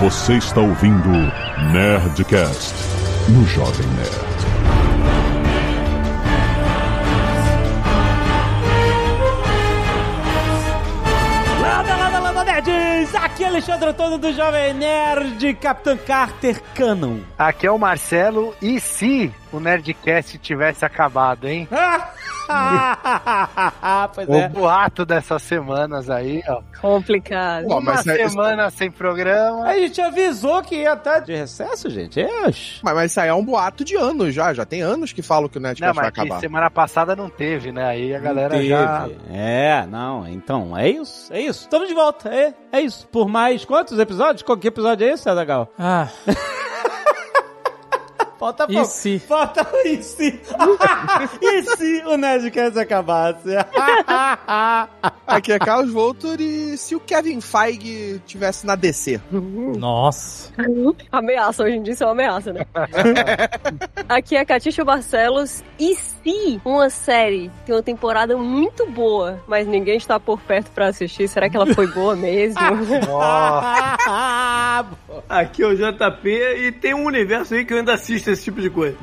Você está ouvindo Nerdcast no Jovem Nerd. Landa, landa, landa, nerds! Aqui é Alexandre Antônio do Jovem Nerd, Capitão Carter Canon. Aqui é o Marcelo. E se o Nerdcast tivesse acabado, hein? pois O é. boato dessas semanas aí, ó. Complicado. Pô, Uma é- semana sem programa. A gente avisou que ia estar de recesso, gente. É. mas, mas isso aí é um boato de anos já. Já tem anos que falam que o Não, Nerdcast vai mas que acabar. semana passada não teve, né? Aí a galera Teve. já. É, não, então, é isso, é isso. Estamos de volta, é, é isso. Por mais quantos episódios? Qual que episódio é esse, Adagal? Ah, Falta e pouco. se? Falta e se? e se o Nerdcast acabasse? Aqui é Carlos Voltor e se o Kevin Feige tivesse na DC? Nossa. Ameaça, hoje em dia isso é uma ameaça, né? Aqui é Catixa Barcelos. E se uma série tem uma temporada muito boa, mas ninguém está por perto pra assistir, será que ela foi boa mesmo? Aqui é o JP e tem um universo aí que eu ainda assisto esse tipo de coisa.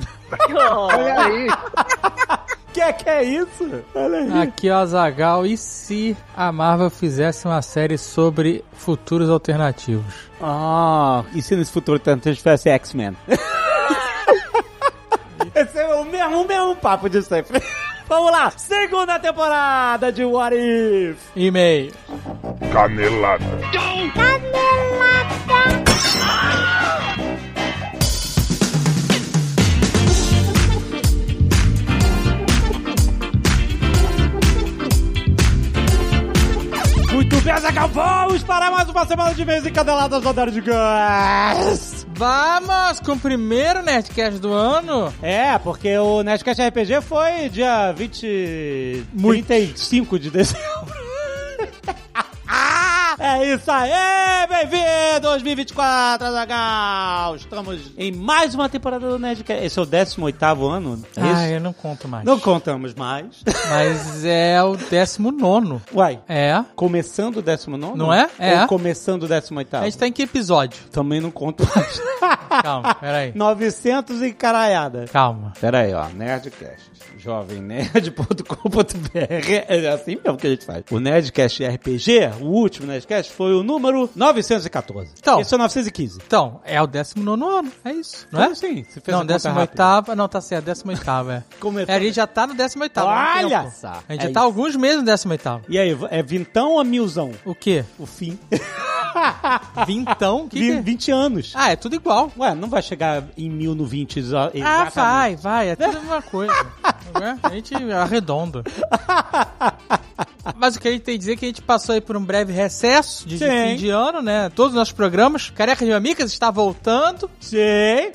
Olha aí. que é que é isso? Olha aí. Aqui é o Azagal. E se a Marvel fizesse uma série sobre futuros alternativos? Ah, e se nesse futuro tanto tivesse X-Men? Esse é o mesmo, o mesmo papo de sempre. Vamos lá, segunda temporada de What If. E-mail. Canelada. Bem, Zagal, vamos para mais uma semana de mês encadeladas do Nerd Gás. Vamos com o primeiro Nerdcast do ano. É, porque o Nerdcast RPG foi dia 20... 35 de dezembro. É isso aí, bem-vindo 2024, Azagal! Estamos em mais uma temporada do Nerdcast. Esse é o 18º ano, é isso? Ah, eu não conto mais. Não contamos mais. Mas é o 19. Uai, É? começando o 19? Não é? É. Ou começando o 18º? A gente tá em que episódio? Também não conto mais. Calma, peraí. 900 e caralhada. Calma. Pera aí, ó. Nerdcast. Jovemnerd.com.br É assim mesmo que a gente faz. O Nerdcast RPG, o último Nerdcast, foi o número 914. Então. Esse é o 915. Então, é o 19 ano. É isso, não Como é? assim? Você fez Não, a conta 18 rápida. Não, tá certo, 18 é. Começou. É, a gente já tá no 18 Olha só. A gente É já isso. tá alguns meses no 18 E aí, é vintão ou milzão? O quê? O fim. Vintão? Que Vi- que é? 20 anos. Ah, é tudo igual. Ué, não vai chegar em mil no 20 exa- Ah, exatamente. vai, vai. É tudo a mesma coisa. Né? a gente arredonda. Mas o que a gente tem que dizer é que a gente passou aí por um breve recesso de, Sim. fim de ano, né? Todos os nossos programas. Careca de Mamicas está voltando. Sim.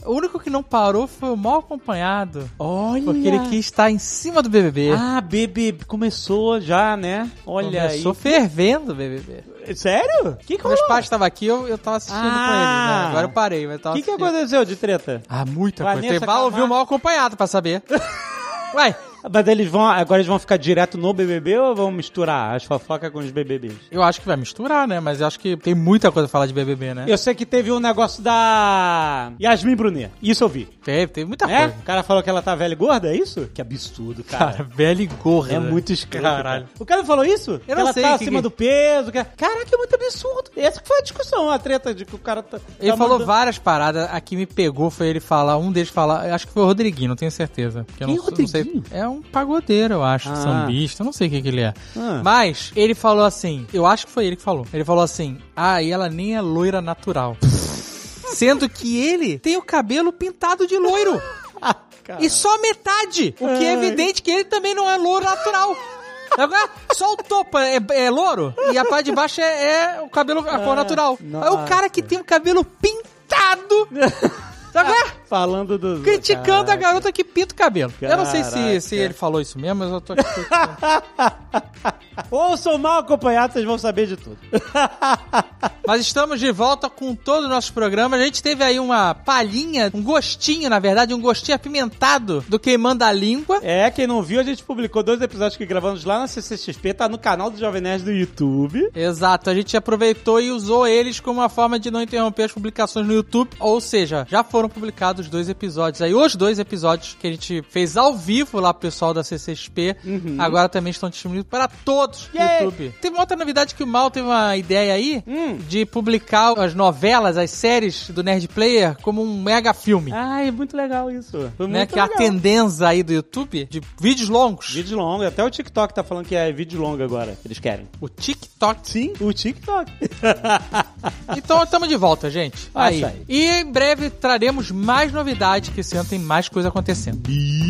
O único que não parou foi o mal acompanhado. Olha. Porque ele quis estar em cima do BBB. Ah, bebê, começou já, né? Olha Começou aí. fervendo o BBB. Sério? O que que meus rolou? pais estavam aqui, eu, eu tava assistindo com eles, Ah. né? Agora eu parei, mas tava O que, que assistindo. aconteceu de treta? Ah, muita Vanessa coisa. Tem- Vai ouvir o Camargo. mal acompanhado pra saber. Vai. Mas eles vão, agora eles vão ficar direto no BBB ou vão misturar as fofocas com os BBBs? Eu acho que vai misturar, né? Mas eu acho que tem muita coisa pra falar de BBB, né? Eu sei que teve um negócio da Yasmin Brunet. Isso eu vi. Teve, teve muita É? coisa. O cara falou que ela tá velha e gorda, é isso? Que absurdo, cara. Cara, velho e gorda. É muito escroto. Caralho. cara. O cara falou isso? que Eu não ela sei tá que acima que- do peso. Que... Caraca, é muito absurdo. Essa que foi a discussão, a treta de que o cara tá. Ele tá falou várias paradas. A que me pegou foi ele falar, um deles falar, acho que foi o Rodriguinho, não tenho certeza. Quem não, é não sei- Rodriguinho? É um pagodeiro, eu acho, Ah. sambista, não sei o que, que ele é. Ah. Mas ele falou assim, eu acho que foi ele que falou. Ele falou assim: "Ah, e ela nem é loira natural". Sendo que ele tem o cabelo pintado de loiro. e só metade. O que é evidente que ele também não é louro natural. Agora, só o topo é, é louro e a parte de baixo é, é o cabelo, a cor natural. Aí o cara que tem o cabelo pintado. É? Falando do. Criticando a garota que pinta o cabelo. Eu não sei se, Caraca. se ele falou isso mesmo, mas eu tô aqui. Ouçam mal acompanhado, vocês vão saber de tudo. Mas estamos de volta com todos os nossos programas. A gente teve aí uma palhinha, um gostinho, na verdade, um gostinho apimentado do Queimando a Língua. É, quem não viu, a gente publicou dois episódios que gravamos lá na CCXP, tá no canal do Jovem Nerd do YouTube. Exato, a gente aproveitou e usou eles como uma forma de não interromper as publicações no YouTube. Ou seja, já foram publicados dois episódios aí, os dois episódios que a gente fez ao vivo lá pro pessoal da CCXP. Agora também estão disponíveis para todos no! YouTube. Teve uma outra novidade que o Mal teve uma ideia aí Hum. de publicar as novelas, as séries do Nerd Player como um mega filme. Ai, muito legal isso. Foi né, que é a legal. tendência aí do YouTube de vídeos longos. Vídeo longo, até o TikTok tá falando que é vídeo longo agora, eles querem. O TikTok. Sim, o TikTok. Então estamos de volta, gente. Aí. isso aí. E em breve traremos mais novidades, que esse ano tem mais coisa acontecendo.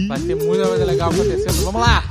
Vai ter muita coisa legal acontecendo. Vamos lá!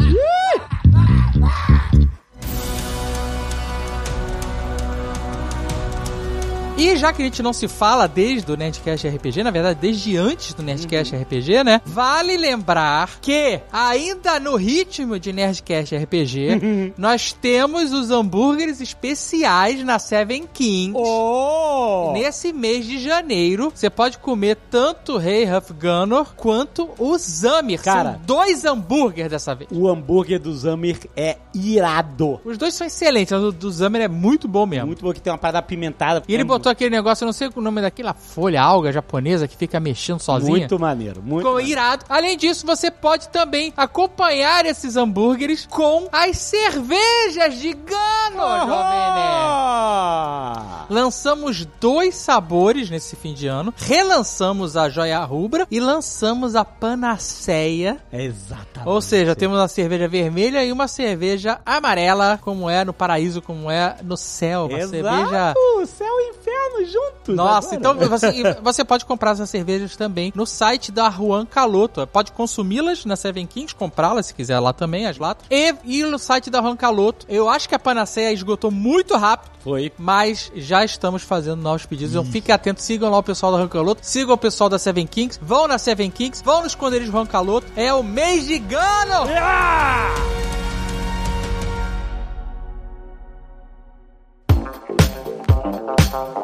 E já que a gente não se fala desde o Nerdcast RPG, na verdade, desde antes do Nerdcast RPG, né? Vale lembrar que, ainda no ritmo de Nerdcast RPG, nós temos os hambúrgueres especiais na Seven Kings. Oh! Nesse mês de janeiro, você pode comer tanto o Rei Huff Gunner quanto o Zamir. Cara. São dois hambúrgueres dessa vez. O hambúrguer do Zamir é irado. Os dois são excelentes, mas o do Zamir é muito bom mesmo. Muito bom que tem uma parada apimentada. E ele É botou aquele negócio, eu não sei o nome daquela folha alga japonesa que fica mexendo sozinha. Muito maneiro, muito Ficou maneiro. irado. Além disso, você pode também acompanhar esses hambúrgueres com as cervejas de Gano, Jovem! Lançamos dois sabores nesse fim de ano. Relançamos a Joia Rubra e lançamos a Panaceia. Exatamente. Ou seja, temos uma cerveja vermelha e uma cerveja amarela, como é no paraíso, como é no céu. Uma Exato! cerveja. Céu e inferno juntos. Nossa, agora. então você, você pode comprar essas cervejas também no site da Juan Caloto. Pode consumi-las na Seven Kings, comprá-las se quiser lá também, as latas. E ir no site da Juan Caloto. Eu acho que a Panaceia esgotou muito rápido. Foi. Mas já estamos fazendo novos pedidos. Então fiquem atentos, sigam lá o pessoal da Rancaloto, sigam o pessoal da Seven Kings, vão na Seven Kings, vão no esconderijo Rancaloto. É o mês de Gano!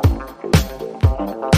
E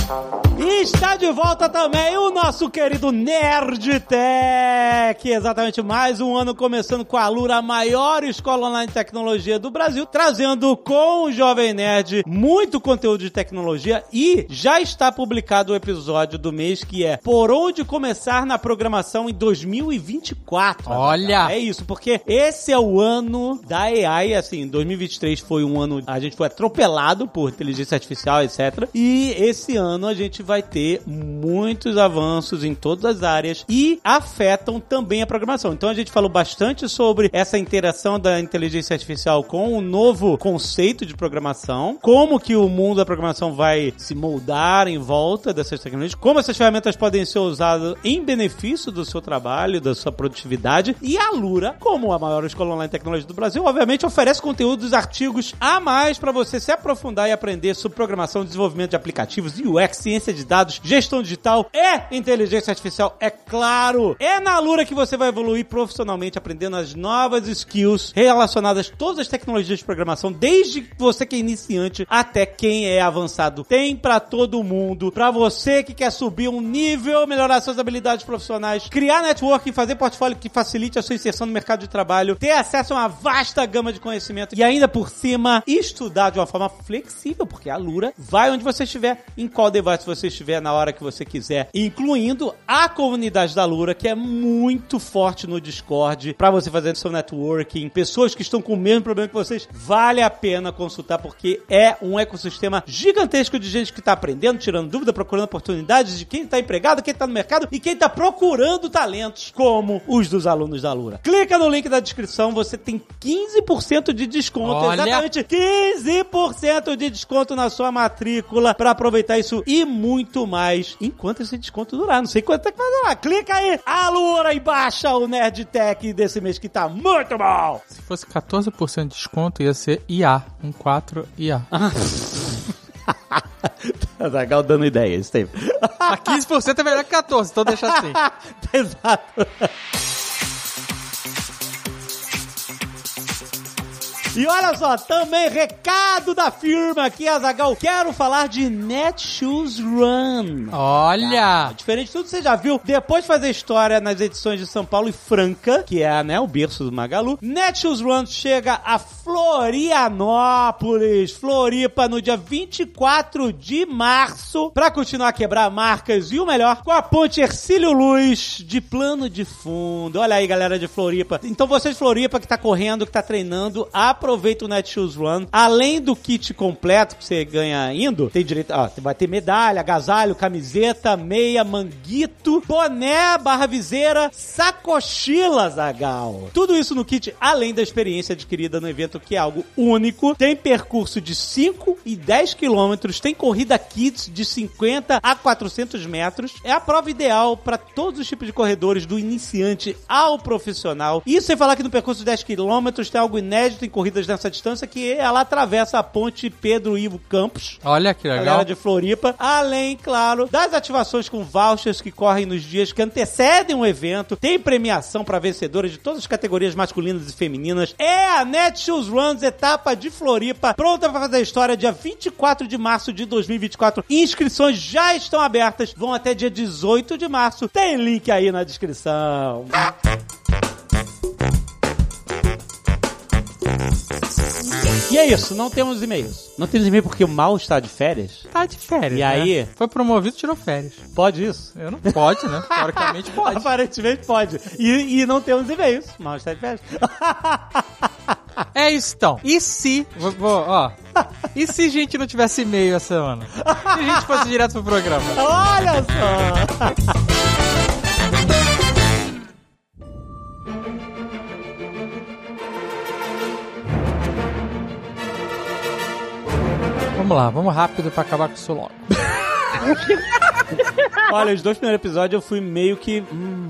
Mm. Está de volta também o nosso querido Nerd Tech. Exatamente mais um ano começando com a Lura, a maior escola online de tecnologia do Brasil, trazendo com o Jovem Nerd muito conteúdo de tecnologia e já está publicado o episódio do mês que é Por onde começar na programação em 2024. Olha! É isso, porque esse é o ano da AI, assim, 2023 foi um ano, a gente foi atropelado por inteligência artificial, etc. E esse ano a gente vai ter muitos avanços em todas as áreas e afetam também a programação. Então a gente falou bastante sobre essa interação da inteligência artificial com o novo conceito de programação, como que o mundo da programação vai se moldar em volta dessas tecnologias, como essas ferramentas podem ser usadas em benefício do seu trabalho, da sua produtividade. E a Lura, como a maior escola online de tecnologia do Brasil, obviamente oferece conteúdos, artigos a mais para você se aprofundar e aprender sobre programação, desenvolvimento de aplicativos, UX, ciência de dados, gestão digital e inteligência artificial, é claro. É na Lura que você vai evoluir profissionalmente aprendendo as novas skills relacionadas a todas as tecnologias de programação, desde você que é iniciante até quem é avançado. Tem para todo mundo, para você que quer subir um nível, melhorar suas habilidades profissionais, criar networking, fazer portfólio que facilite a sua inserção no mercado de trabalho, ter acesso a uma vasta gama de conhecimento e ainda por cima estudar de uma forma flexível, porque a Lura vai onde você estiver, em qual device você estiver, na hora que você quiser, incluindo a comunidade da Lura, que é muito forte no Discord, para você fazer seu networking, pessoas que estão com o mesmo problema que vocês, vale a pena consultar, porque é um ecossistema gigantesco de gente que tá aprendendo, tirando dúvida, procurando oportunidades de quem tá empregado, quem tá no mercado e quem tá procurando talentos, como os dos alunos da Lura. Clica no link da descrição, você tem 15% de desconto, Olha! exatamente 15% de desconto na sua matrícula para aproveitar isso e muito mais enquanto esse desconto durar. Não sei quanto é que vai durar. Clica aí, alura e baixa o Nerd Tech desse mês que tá muito bom. Se fosse 14% de desconto, ia ser IA. Um 4 IA. Legal dando ideias, Steve. A 15% é melhor que 14%, então deixa assim. Exato. E olha só, também recado da firma aqui, Azagal. Quero falar de Netshoes Run. Olha! Diferente de tudo que você já viu, depois de fazer história nas edições de São Paulo e Franca, que é né, o berço do Magalu, Netshoes Run chega a Florianópolis, Floripa, no dia 24 de março, pra continuar a quebrar marcas e o melhor, com a ponte Ercílio Luz de plano de fundo. Olha aí, galera de Floripa. Então você de Floripa que tá correndo, que tá treinando, aproveita o Netshoes Run. Além do kit completo que você ganha indo, tem direito, ó, vai ter medalha, agasalho, camiseta, meia, manguito, boné, barra viseira, sacochila, Zagal. Tudo isso no kit, além da experiência adquirida no evento, que é algo único. Tem percurso de 5 e 10 quilômetros, tem corrida kits de 50 a 400 metros. É a prova ideal para todos os tipos de corredores, do iniciante ao profissional. Isso sem falar que no percurso de 10 quilômetros tem algo inédito em corridas nessa distância, que ela atravessa a ponte Pedro Ivo Campos. Olha que Galera legal. de Floripa, além, claro, das ativações com vouchers que correm nos dias que antecedem o evento. Tem premiação para vencedores de todas as categorias masculinas e femininas. É a Netshoes Runs, etapa de Floripa, pronta para fazer a história dia 24 de março de 2024. Inscrições já estão abertas, vão até dia 18 de março. Tem link aí na descrição. E é isso, não temos e-mails. Não temos e-mail porque o mal está de férias. Tá de férias. E aí? né? Foi promovido, tirou férias. Pode isso? Eu não pode, né? Teoricamente pode. Aparentemente pode. E, e não temos e-mails. Mal está de férias. É isso então. E se. Vou, vou- ó. E se a gente não tivesse e-mail essa semana? Se a gente fosse direto pro programa? Olha só! Vamos lá, vamos rápido pra acabar com isso logo. Olha, os dois primeiros episódios eu fui meio que. Hum,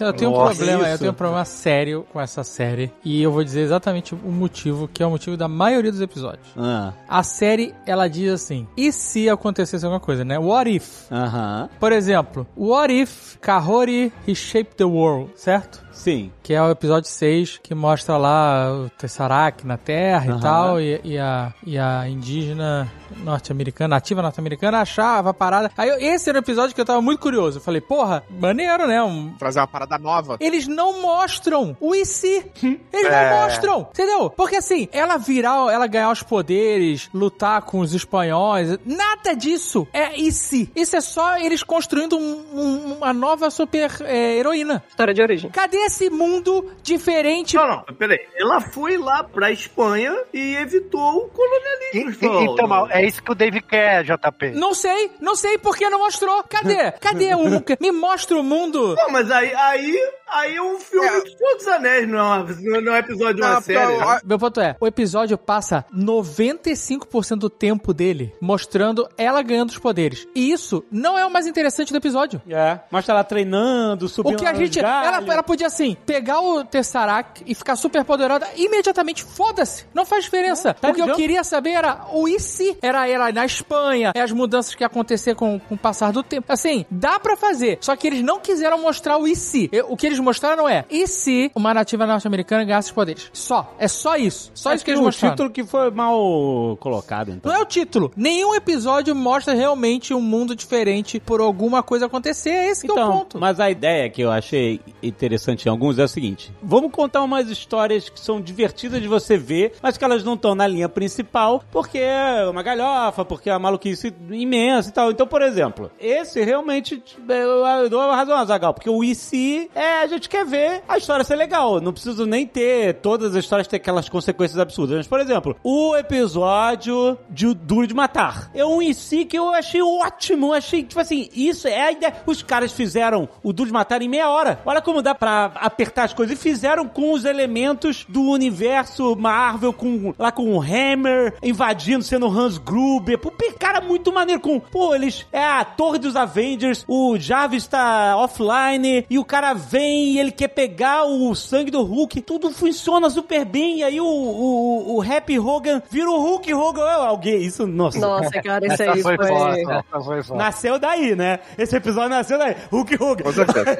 Eu tenho um Nossa, problema, eu isso. tenho um problema sério com essa série. E eu vou dizer exatamente o motivo, que é o motivo da maioria dos episódios. Ah, A série, ela diz assim: e se acontecesse alguma coisa, né? What if? Aham. Por exemplo, What if Kahori reshaped the world, certo? Sim. Que é o episódio 6, que mostra lá o Tesseract na Terra e tal, e, e a, e a indígena norte-americana, nativa norte-americana, achava a parada. Aí eu- esse era o episódio que eu tava muito curioso. Eu falei, porra, maneiro, né? Um- Trazer uma parada nova. eles não mostram o e se. Eles não É. mostram, entendeu? Porque assim, ela virar, ela ganhar os poderes, lutar com os espanhóis, nada disso é e se. Isso é só eles construindo um- um- uma nova super é, heroína. História de origem. Cadê esse mundo diferente? Não, não, peraí. Ela foi lá pra Espanha e evitou o E- colonialismo. e- João. então, Mal, é isso que o Dave quer, JP. Não sei, não sei porque não mostrou. Cadê? Cadê o Me mostra o mundo. Não, mas aí, aí, aí é um filme É. de Senhor dos Anéis, não é, não é um episódio de uma Não, série. não, né? Meu ponto é, o episódio passa 95% do tempo dele mostrando ela ganhando os poderes. E isso não é o mais interessante do episódio. É. Mostra ela treinando, subindo O que a gente. Ela, ela podia, assim, pegar o Tesseract e ficar super poderosa imediatamente. Foda-se. Não faz diferença. tá o que eu queria saber era o e se. Era ela na Espanha, é as mudanças que ia acontecer com, com o passar do tempo. Assim, dá pra fazer. Só que eles não quiseram mostrar o e se. Eu- O que eles mostraram é: e se uma nativa norte-americana ganhasse os poderes? Só. É só isso. Só Acho isso que eles o mostraram. título que foi mal colocado, então. Não é o título. Nenhum episódio mostra realmente um mundo diferente por alguma coisa acontecer. É esse que é o Então, ponto. mas a ideia que eu achei interessante em alguns é o seguinte: vamos contar umas histórias que são divertidas de você ver, mas que elas não estão na linha principal, porque é uma galhofa, porque é uma maluquice imensa e tal. Então, por exemplo, esse realmente eu, dou a razão a Zagal, porque o IC é a gente quer ver a história ser legal. Não preciso nem ter todas as histórias ter aquelas consequências absurdas. Mas, por exemplo, o episódio de Duro de Matar. É um IC que eu achei ótimo. Eu achei, tipo assim, isso é a ideia. Os caras fizeram o Duro de Matar em meia hora. Olha como dá pra apertar as coisas. E fizeram com os elementos do universo Marvel, com lá com o Hammer invadindo, sendo Hans Gruber. Pô, cara, muito maneiro. Com, pô, eles. É a Torre dos Avengers, o Jarvis tá offline e o cara vem e ele quer pegar o sangue do Hulk, tudo funciona super bem, e aí o, o, o Happy Hogan vira o Hulk Hogan, é alguém, isso, nossa. Nossa, cara, isso aí foi foi. foi. Nasceu daí, né? Esse episódio nasceu daí. Hulk Hogan.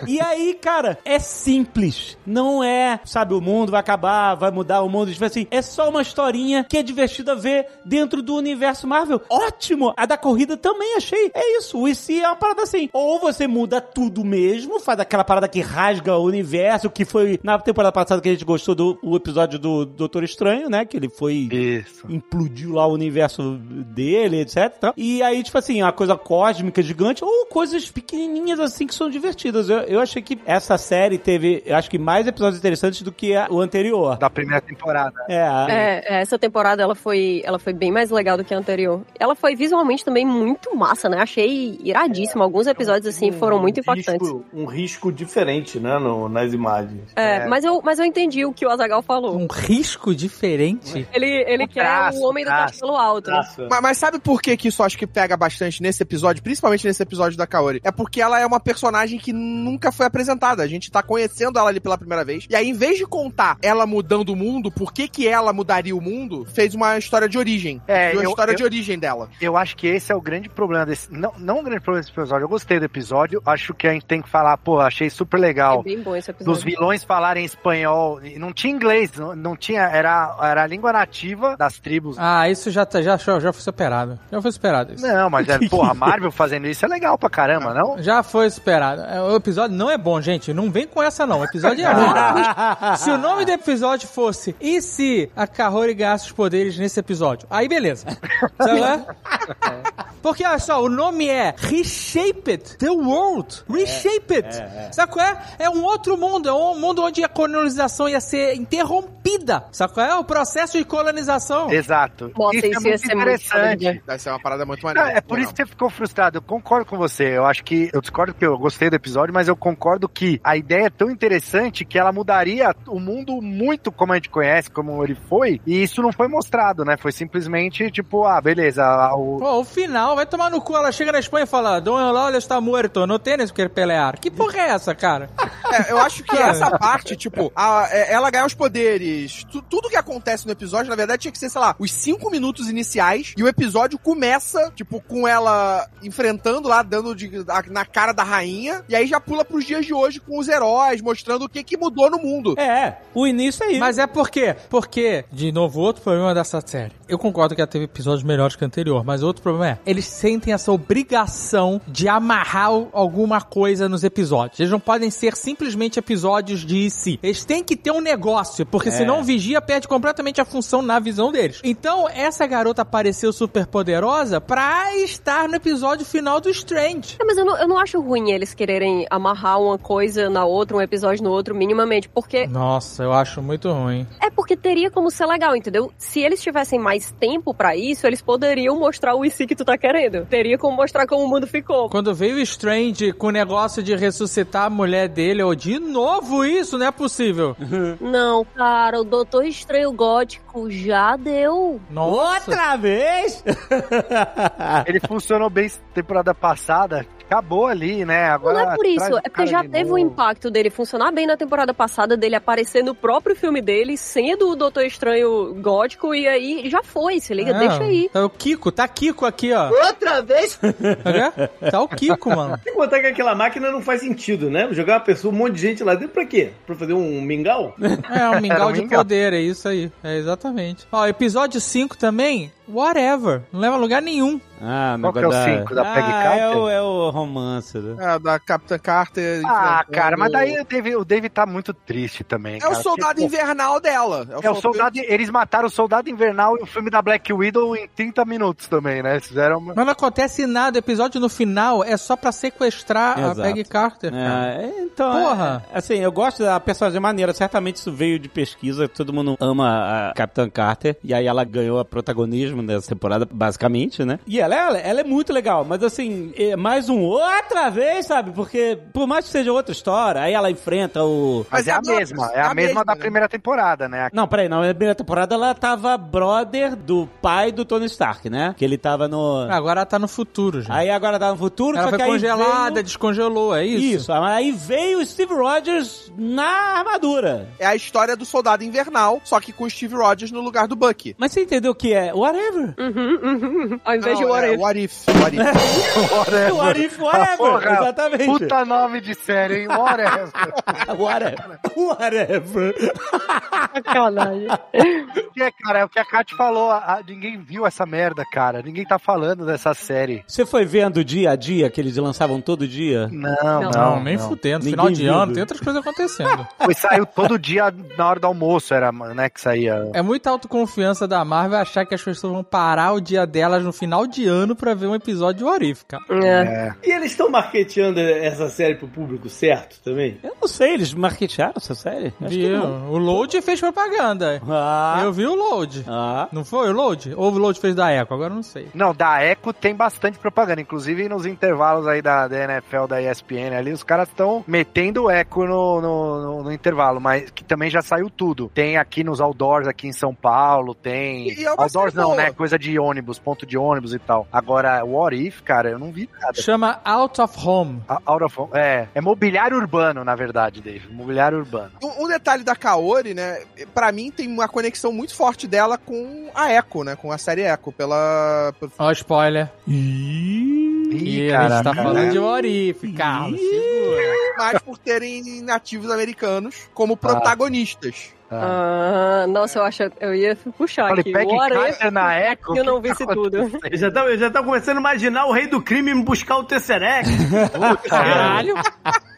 E aí, cara, é simples. Não é, sabe, o mundo vai acabar, vai mudar o mundo. Tipo assim, é só uma historinha que é divertida ver dentro do universo Marvel. Ótimo! A da corrida também achei. É isso. O IC é uma parada assim. Ou você muda tudo mesmo, faz aquela parada que rasga o universo, que foi na temporada passada que a gente gostou do o episódio do Doutor Estranho, né? Que ele foi Isso. implodiu lá o universo dele, etc. e aí, tipo assim, uma coisa cósmica, gigante, ou coisas pequenininhas assim que são divertidas. Eu, eu achei que essa série teve, eu acho que mais episódios interessantes do que a- o anterior. Da primeira temporada. É, a- É, essa temporada ela foi, ela foi bem mais legal do que a anterior. Ela foi visualmente também muito massa, né? Achei iradíssimo. Alguns episódios assim foram muito impactantes. Risco, um risco diferente, né, no- nas imagens. É, mas eu, mas eu entendi o que o Azagal falou. Um risco diferente. Ele, ele O quer traço, o homem do traço. castelo alto. Nossa. Mas, mas sabe por que, que isso acho que pega bastante nesse episódio, principalmente nesse episódio da Kaori? É porque ela é uma personagem que nunca foi apresentada. A gente tá conhecendo ela ali pela primeira vez. E aí, em vez de contar ela mudando o mundo, por que que ela mudaria o mundo, fez uma história de origem. É, uma eu- história eu- de origem dela. Eu acho que esse é o grande problema desse. Não, não o grande problema desse episódio. Eu gostei do episódio. Acho que a gente tem que falar, pô, achei super É legal. bem bom esse episódio. Dos vilões falarem espanhol. Não tinha inglês, não, não tinha. Era, era a língua nativa das tribos. Ah, isso já, tá- já, já foi superado. Já foi superado isso. Não, mas é, porra, a Marvel fazendo isso é legal pra caramba, não? Já foi superado. É, O episódio não é bom, gente. Não vem com essa, não. O episódio é ruim. se o nome do episódio fosse E se a Kahori ganhasse os poderes nesse episódio? Aí beleza. Sabe lá? Porque olha só, o nome é Reshaped the World. Reshaped. Sabe qual é? É um outro mundo. É um mundo onde a colonização ia ser interrompida. Sabe qual é? O processo de colonização. Exato. Nossa, isso, isso é ia muito ser interessante. Deve ser uma parada muito maneira. é por isso que você ficou frustrado. Eu concordo com você. Eu acho que. Eu discordo que eu gostei do episódio, mas eu concordo que a ideia é tão interessante que ela mudaria o mundo muito como a gente conhece, como ele foi. E isso não foi mostrado, né? Foi simplesmente tipo, ah, beleza. O... Pô, o final, vai tomar no cu. Ela chega na Espanha e fala: Don Eulalio está muerto, no tênis quer pelear. Que porra é essa, cara? É, eu acho que essa parte, tipo, a- é, ela ganhar os poderes, tu- tudo que acontece no episódio, na verdade, tinha que ser, sei lá, os cinco minutos iniciais, e o episódio começa, tipo, com ela enfrentando lá, dando de- a- na cara da rainha, e aí já pula pros dias de hoje com os heróis, mostrando o que que mudou no mundo. é, o início é isso. Mas é por quê? Porque, de novo, outro problema dessa série. Eu concordo que ela teve episódios melhores que o anterior, mas outro problema é, eles sentem essa obrigação de amarrar alguma coisa nos episódios. Eles não podem ser simplesmente episódios de si. Eles têm que ter um negócio, porque senão o Vigia perde completamente a função na visão deles. Então, essa garota apareceu super poderosa pra estar no episódio final do Strange. É, mas eu não, eu não acho ruim eles quererem amarrar uma coisa na outra, um episódio no outro, minimamente. Porque Nossa, eu acho muito ruim. é porque teria como ser legal, entendeu? Se eles tivessem mais tempo pra isso, eles poderiam mostrar o IC que tu tá querendo. Teria como mostrar como o mundo ficou. Quando veio o Strange com o negócio de ressuscitar a mulher dele, eu, de novo isso, não é possível. Não, cara, o Doutor Estranho Gótico já deu. Nossa. Outra vez? Ele funcionou bem temporada passada. Acabou ali, né? Agora Não é por isso, é porque já teve o novo. impacto dele funcionar bem na temporada passada, dele aparecer no próprio filme dele, sendo o Doutor Estranho gótico, e aí já foi, se liga, É, deixa aí. Tá o Kiko, tá Kiko aqui, ó. Outra vez? Tá, tá o Kiko, mano. Sem contar que aquela máquina não faz sentido, né? Jogar uma pessoa, um monte de gente lá dentro pra quê? Pra fazer um mingau? É, um mingau um de mingau. poder, é isso aí. É exatamente. Ó, episódio 5 também, whatever. Não leva a lugar nenhum. Ah, Qual que é o negócio cinco, da Peggy ah, Carter? É o, é o romance. Né? É, da Capitã Carter. Ah, enfrentando- cara, mas daí o David, o David tá muito triste também. É o cara, soldado porque, pô, invernal dela. É o soldado. Eles mataram o soldado invernal e o filme da Black Widow em 30 minutos também, né? Eles Fizeram uma. Mas não acontece nada. O episódio no final é só pra sequestrar Exato. a Peggy Carter. cara. É, então, Porra. é- assim, eu gosto da personagem maneira. Certamente isso veio de pesquisa. Todo mundo ama a Capitã Carter. E aí ela ganhou a protagonismo. Mesmo nessa temporada, basicamente, né? E ela, ela, ela é muito legal, mas assim, é mais um outra vez, sabe? Porque por mais que seja outra história, aí ela enfrenta o. Mas, Mas é a mesma, é é a, a mesma mesma, da né? primeira temporada, né? Não, peraí, na primeira temporada ela tava brother do pai do Tony Stark, né? Que ele tava no. Agora ela tá no futuro, já. Aí agora tá no futuro, ela só foi que aí congelada, veio... descongelou, é isso? Isso, aí veio o Steve Rogers na armadura. É a história do soldado invernal, só que com o Steve Rogers no lugar do Bucky. Mas você entendeu o que é? Whatever. Uhum, uhum. Ao invés de Não, What é, If. What if. What if. Whatever. What if whatever. Porra, Exatamente. Puta nome de série, hein? Whatever. Whatever. Whatever. Sacanagem. que, cara, é o que a Kat falou. a- a- ninguém viu essa merda, cara. Ninguém tá falando dessa série. Você foi vendo dia a dia que eles lançavam todo dia? Não, Não. Não, nem fudendo. Final Ninguém de ano, viu. tem outras coisas acontecendo. Foi, saiu todo dia na hora do almoço, era, né, que saía. é muita autoconfiança da Marvel achar que as pessoas vão parar o dia delas no final de ano pra ver um episódio de What If, cara. É. É. E eles estão marketeando essa série pro público certo também? Eu não sei, eles marketearam essa série? Acho que Viu? não. O Load fez propaganda. Ah, Eu vi o Load. ah. Não foi o Load? Ou o Load fez da Echo? Agora eu não sei. Não, da Echo tem bastante propaganda. Inclusive nos intervalos aí da, da NFL, da ESPN ali, os caras estão metendo o Echo no, no, no- no intervalo, mas que também já saiu tudo. Tem aqui nos outdoors, aqui em São Paulo, tem. E- e é outdoors não, boa. Né? Coisa de ônibus, ponto de ônibus e tal. Agora, What If, cara, eu não vi nada. Chama Out of Home. A- Out of, é, é mobiliário urbano, na verdade, Dave. Mobiliário urbano. Um, um detalhe da Kaori, né? Pra mim tem uma conexão muito forte dela com a Echo, né? Com a série Echo, pela. Ó, spoiler. Ih, E a gente tá caraca. falando de What If, Carlos. Mas por terem nativos americanos como protagonistas. Ah, nossa, eu acho. Eu ia puxar Falei, aqui. Peggy What na Echo. eu não o que visse tá tudo. Eu já tava, eu já tava começando a imaginar o rei do crime me buscar o Tesseract. Caralho.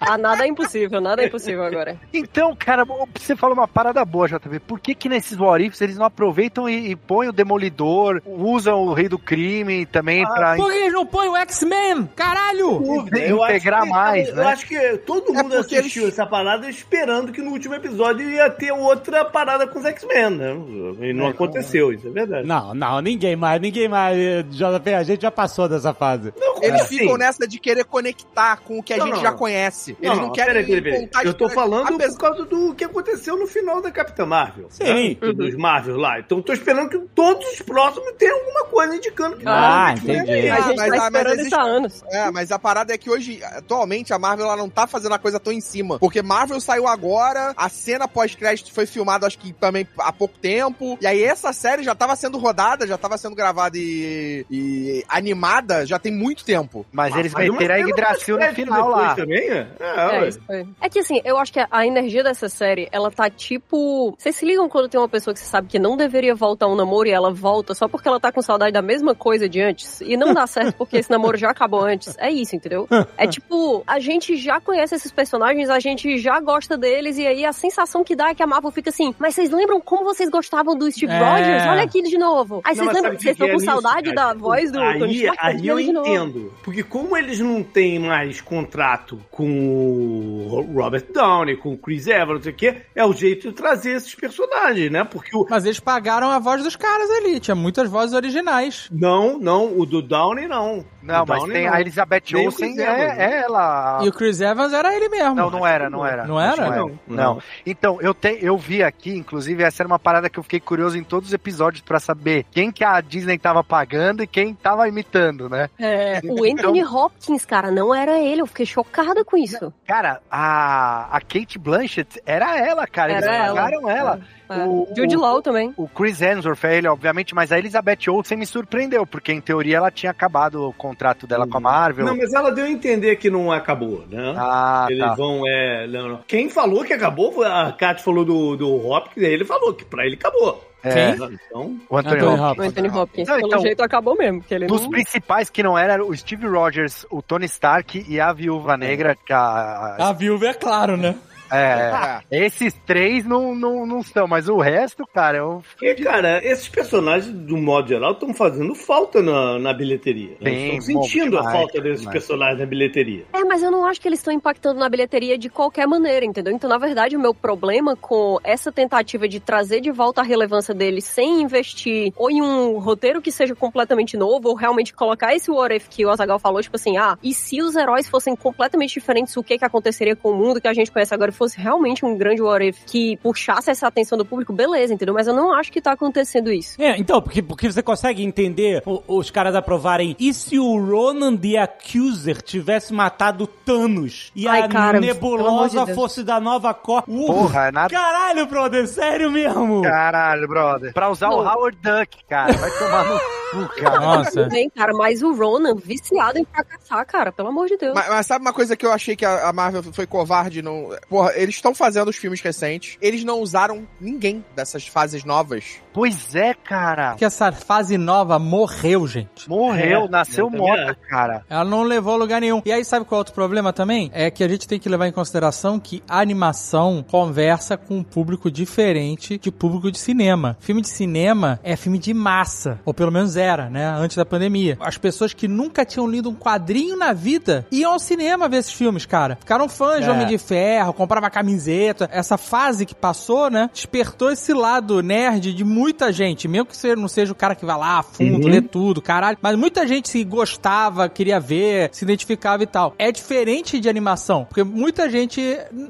Ah, nada é impossível, nada é impossível agora. Então, cara, você falou uma parada boa, JV. Por que que nesses What Ifs eles não aproveitam e, e põem o Demolidor, usam o Rei do Crime também pra Por que eles não põem o X-Men? Caralho! Eu acho integrar que- mais, eu né? acho que todo É mundo porque assistiu eles- essa parada esperando que no último episódio ia ter outra parada com os X-Men, né? E não aconteceu, isso é verdade. Não, não, ninguém mais, ninguém mais. JP, a gente já passou dessa fase. Não, Eles assim, ficam nessa de querer conectar com o que a Não, gente não. já conhece. Eles não, querem peraí, peraí, peraí. contar Eu tô falando apesar- por causa do que aconteceu no final da Capitã Marvel. Sim. né? Dos Marvel lá. Então tô esperando que todos os próximos tenham alguma coisa indicando que Ah, ter entendi. A gente mas- tá ah, mas esperando existe- isso há anos. É, mas a parada é que hoje, atualmente, a Marvel ela não tá fazendo a coisa tão em cima. Porque Marvel saiu agora, a cena pós-crédito foi filmada, acho que também há pouco tempo. E aí essa série já tava sendo rodada, já tava sendo gravada e, e animada já tem muito tempo. Mas eles Mas uma meteram a Yggdrasil no final lá. Também, é? É, É, foi. É que assim, eu acho que a energia dessa série, ela tá tipo. Vocês se ligam quando tem uma pessoa que você sabe que não deveria voltar um namoro e ela volta só porque ela tá com saudade da mesma coisa de antes? E não dá certo porque esse namoro já acabou antes. É isso, entendeu? É tipo, a gente já conhece esses personagens, a gente já gosta deles, e aí a sensação que dá é que a Marvel fica assim, mas vocês lembram como vocês gostavam do Steve É. Rogers? Olha aqui de novo. Aí Não, vocês lembram, vocês estão que com é nisso, saudade cara? da voz do Tony Aí, Stark? aí eu entendo. Porque como eles não têm mais contrato com o Robert Downey, com o Chris Evans, não sei o quê, é o jeito de trazer esses personagens, né? Porque o... Mas eles pagaram a voz dos caras ali. Tinha muitas vozes originais. Não, não, o do Downey não. Não, mas tem não. a Elizabeth Nem o Olsen, Evans, é, né? é ela. E o Chris Evans era ele mesmo. Não, não era, não era. Não era? Não, Não, não. não. Então, eu, te, eu vi aqui, inclusive, essa era uma parada que eu fiquei curioso em todos os episódios pra saber quem que a Disney tava pagando e quem tava imitando, né? É, o Anthony Hopkins, cara, não era ele. Eu fiquei chocada com isso. Cara, a, a Kate Blanchett era ela, cara. Eles Era ela. pagaram ela. É. O- Jude Law também. O Chris Hemsworth é ele, obviamente, mas a Elizabeth Olsen me surpreendeu, porque em teoria ela tinha acabado o contrato dela com a Marvel. Não, mas ela deu a entender que não acabou, né? Ah, Eles tá. vão, é. Não, não. Quem falou que acabou, foi a Kat falou do, do Hopkins, ele falou que pra ele acabou. É, Então, o Anthony Anthony Hopkins. O Anthony Hopkins, Não, pelo então, jeito, acabou mesmo. Porque ele Dos não... principais que não era o Steve Rogers, o Tony Stark e a Viúva Negra, que a, A viúva é claro, né? É, esses três não, não, não são, mas o resto, cara, eu Porque, cara, esses personagens, do modo geral, estão fazendo falta na, na bilheteria. né? Estão sentindo bom, a demais, falta desses demais. personagens na bilheteria. É, mas eu não acho que eles estão impactando na bilheteria de qualquer maneira, entendeu? Então, na verdade, o meu problema com essa tentativa de trazer de volta a relevância deles sem investir ou em um roteiro que seja completamente novo, ou realmente colocar esse what if que o Azagal falou, tipo assim, ah, e se os heróis fossem completamente diferentes, o que que aconteceria com o mundo que a gente conhece agora e fosse realmente um grande what if que puxasse essa atenção do público, beleza, entendeu? Mas eu não acho que tá acontecendo isso. É, então, porque, porque você consegue entender o- os caras aprovarem. E se o Ronan the Accuser tivesse matado Thanos e Ai, a cara, nebulosa de fosse da nova cor? Uh, Porra, é nada- Caralho, brother, sério mesmo? Caralho, brother. Pra usar o Não. Howard Duck, cara. Vai tomar no cu, cara. Nossa. Bem, cara, mas o Ronan, viciado em fracassar, cara, pelo amor de Deus. Mas, mas sabe uma coisa que eu achei que a, a Marvel foi covarde? Não... Porra, eles estão fazendo os filmes recentes. Eles não usaram ninguém dessas fases novas. Pois é, cara. Porque essa fase nova morreu, gente. Morreu, É, nasceu morta, cara. Ela não levou a lugar nenhum. E aí, sabe qual é outro problema também? É que a gente tem que levar em consideração que a animação conversa com um público diferente de público de cinema. Filme de cinema é filme de massa. Ou pelo menos era, né? Antes da pandemia. As pessoas que nunca tinham lido um quadrinho na vida iam ao cinema ver esses filmes, cara. Ficaram fãs de É. Homem de Ferro, comprava camiseta. Essa fase que passou, né? Despertou esse lado nerd de muita gente. Mesmo que você não seja o cara que vai lá a fundo, Uhum. lê tudo, caralho. Mas muita gente se gostava, queria ver, se identificava e tal. É diferente de animação, porque muita gente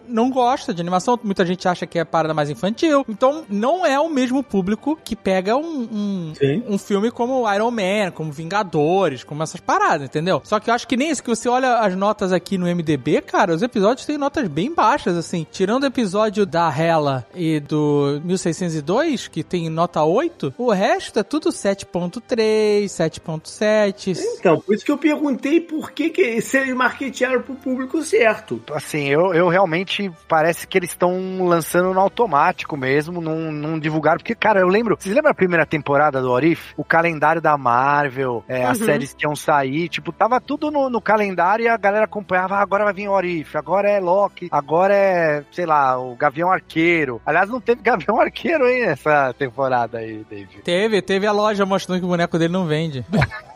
não gosta de animação, muita gente acha que é parada mais infantil. Então, não é o mesmo público que pega um, um, um filme como Iron Man, como Vingadores, como essas paradas, entendeu? Só que eu acho que nem isso, que você olha as notas aqui no MDB, cara, os episódios têm notas bem baixas, assim. Tirando o episódio da Hela e do 1602, que tem nota 8, o resto é tudo 7.3, 7.7. Então, por isso que eu perguntei por que, que se eles marketearam pro público certo. Assim, eu, eu realmente parece que eles estão lançando no automático mesmo, não, não divulgaram. Porque, cara, eu lembro. Vocês lembram a primeira temporada do Orif? O calendário da Marvel, é, as Uhum. séries que iam sair, tipo, tava tudo no, no calendário e a galera acompanhava. Ah, agora vai vir Orif, agora é Loki, agora é, sei lá, o Gavião Arqueiro. Aliás, não teve Gavião Arqueiro aí nessa temporada aí, David. Teve, teve a loja mostrando que o boneco dele não vende.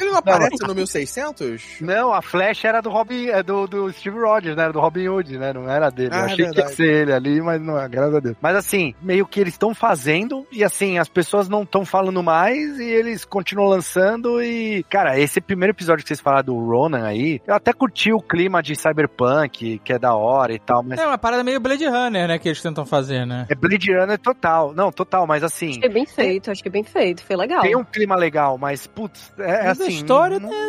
Ele não aparece no 1600? Não, a Flash era do Robin, é do, do Steve Rogers, né? Era do Robin Hood, né? Não era dele. Ah, eu é achei que ia verdade. ser ele ali, mas não é, graças a Deus. Mas assim, meio que eles estão fazendo e assim, as pessoas não estão falando mais e eles continuam lançando e, cara, esse primeiro episódio que vocês falaram do Ronan aí, eu até curti o clima de Cyberpunk, que é da hora e tal, mas É uma parada meio Blade Runner, né, que eles tentam fazer, né? é Blade Runner total. Não, total, mas assim, Acho que é bem feito, acho que é bem feito, foi legal. tem um clima legal, mas, putz, é, é Mas assim... a história não- é,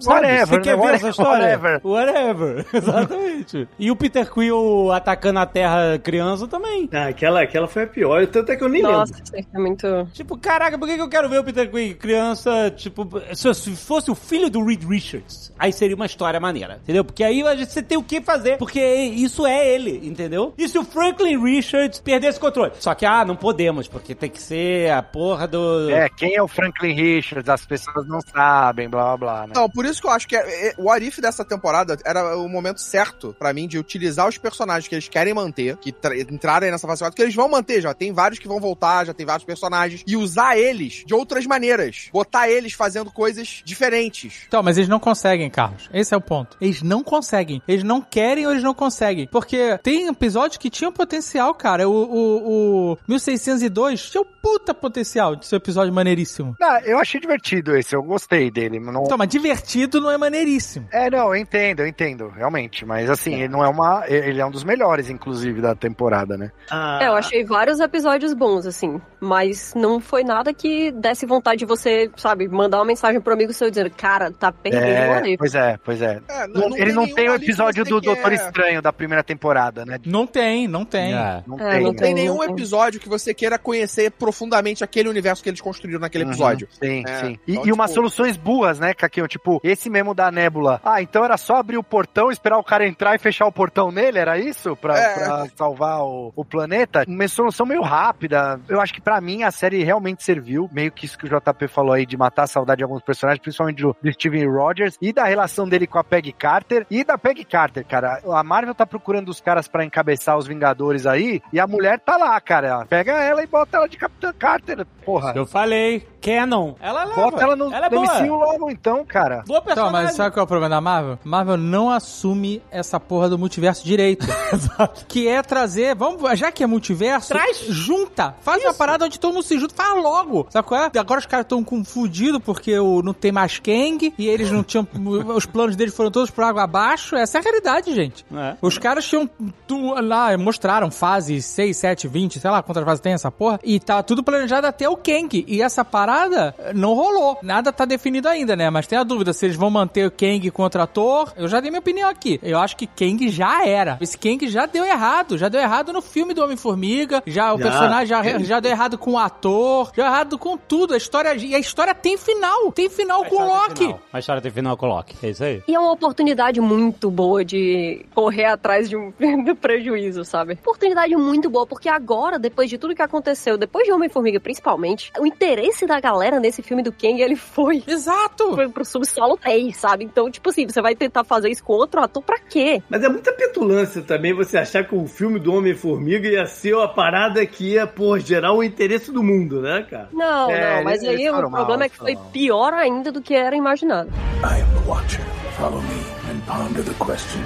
sabe, Whatever, você quer né? ver essa história? Whatever. Whatever. Exatamente. E o Peter Quill atacando a Terra criança também. Ah, aquela, aquela foi a pior, tanto é que eu nem Nossa, lembro. isso aí é muito. Tipo, caraca, por que que eu quero ver o Peter Quill criança? Tipo, se se fosse o filho do Reed Richards, aí seria uma história maneira, entendeu? Porque aí a você tem o que fazer, porque isso é ele, entendeu? E se o Franklin Richards perdesse o controle? Só que, ah, não podemos, porque tem que ser a porra do... É, quem é o Franklin Richards? As pessoas não sabem, blá blá blá, né? Não, por isso que eu acho que é, é- o Arif dessa temporada era o momento certo pra mim de utilizar os personagens que eles querem manter, que tra- entraram aí nessa fase 4, que eles vão manter já. Tem vários que vão voltar, já tem vários personagens, e usar eles de outras maneiras. Botar eles fazendo coisas diferentes. Então, mas eles não conseguem, Carlos. Esse é o ponto. Eles não conseguem. Eles não querem ou eles não conseguem. Porque tem episódios que tinham potencial, cara. O, o, o 1602 tinha um puta potencial de ser um episódio maneiríssimo. Ah, eu achei divertido esse, eu gostei dele. Não... Então, mas divertido não é maneiríssimo. É, não, eu entendo, eu entendo, realmente. Mas assim, ele não é uma. Ele é um dos melhores, inclusive, da temporada, né? Ah, É, eu achei vários episódios bons, assim. Mas não foi nada que desse vontade de você, sabe, mandar uma mensagem pro amigo seu dizendo, cara, tá perdendo o É, pois é, pois é. É, Não- ele não nenhum tem o episódio do Doutor Estranho da primeira temporada, né? Não tem, não tem. É. Não É, tem. não? Tem nenhum Não tem. episódio que você queira conhecer profundamente aquele universo que eles construíram naquele Uhum, episódio. Sim, É. sim. E, Então, e umas tipo- soluções burras, né, Caquinho? Tipo, esse mesmo da Nebula. Ah, então era só abrir o portão, esperar o cara entrar e fechar o portão nele? Era isso? Pra, É. pra salvar o, o planeta? Uma solução meio rápida. Eu acho que pra mim a série realmente serviu. Meio que isso que o JP falou aí, de matar a saudade de alguns personagens, principalmente do, do Steven Rogers, e da relação dele com a Peggy Carter. E da Peggy Carter, cara. A Marvel tá procurando os caras pra encabeçar os Vingadores aí, e a mulher tá lá, cara. Pega ela e bota ela de Capitã Carter. Porra. Eu falei, Canon. Ela leva. Bota ela no, ela é boa. Logo, então, cara. Boa Então, personagem. mas sabe qual é o problema da Marvel? Marvel não assume essa porra do multiverso direito. que é trazer, vamos, já que é multiverso, Traz. junta. Faz uma parada onde todo mundo se junta, faz logo. Sabe qual é? Agora os caras estão confundidos porque o, não tem mais Kang e eles não tinham. os planos deles foram todos por água abaixo. Essa é a realidade, gente. É. Os caras tinham tu- lá, mostraram fases 6, 7, 20, sei lá quantas fases tem essa porra, e tá tudo planejado até o Kang. E essa parada não rolou. Nada tá definido ainda, né? Mas tem a dúvida se eles vão manter o Kang contra Thor. Eu já dei minha opinião aqui. Eu acho que Kang já era. Esse Kang já deu errado. Já deu errado no filme do Homem-Formiga. Já o Já. personagem já, já deu errado com o ator. Já deu errado com tudo. A história, e a história tem final. Tem final com o Loki. A história tem final com o Loki. É isso aí. E é uma oportunidade muito boa de correr atrás de um do prejuízo, sabe? Oportunidade muito boa, porque agora, depois de tudo que aconteceu, depois de Homem-Formiga principalmente, o interesse da galera nesse filme do Kang, ele foi. Exato. Foi pro subsolo 3, sabe? Então, tipo assim, você vai tentar fazer isso com outro ator pra quê? Mas é muita petulância também você achar que o filme do Homem-Formiga ia ser a parada que ia, pô, gerar o interesse do mundo, né, cara? Não, É, não, mas aí o foram problema mal, é que foi mal. pior ainda do que era imaginado. I am the Watcher. Follow me and ponder the question.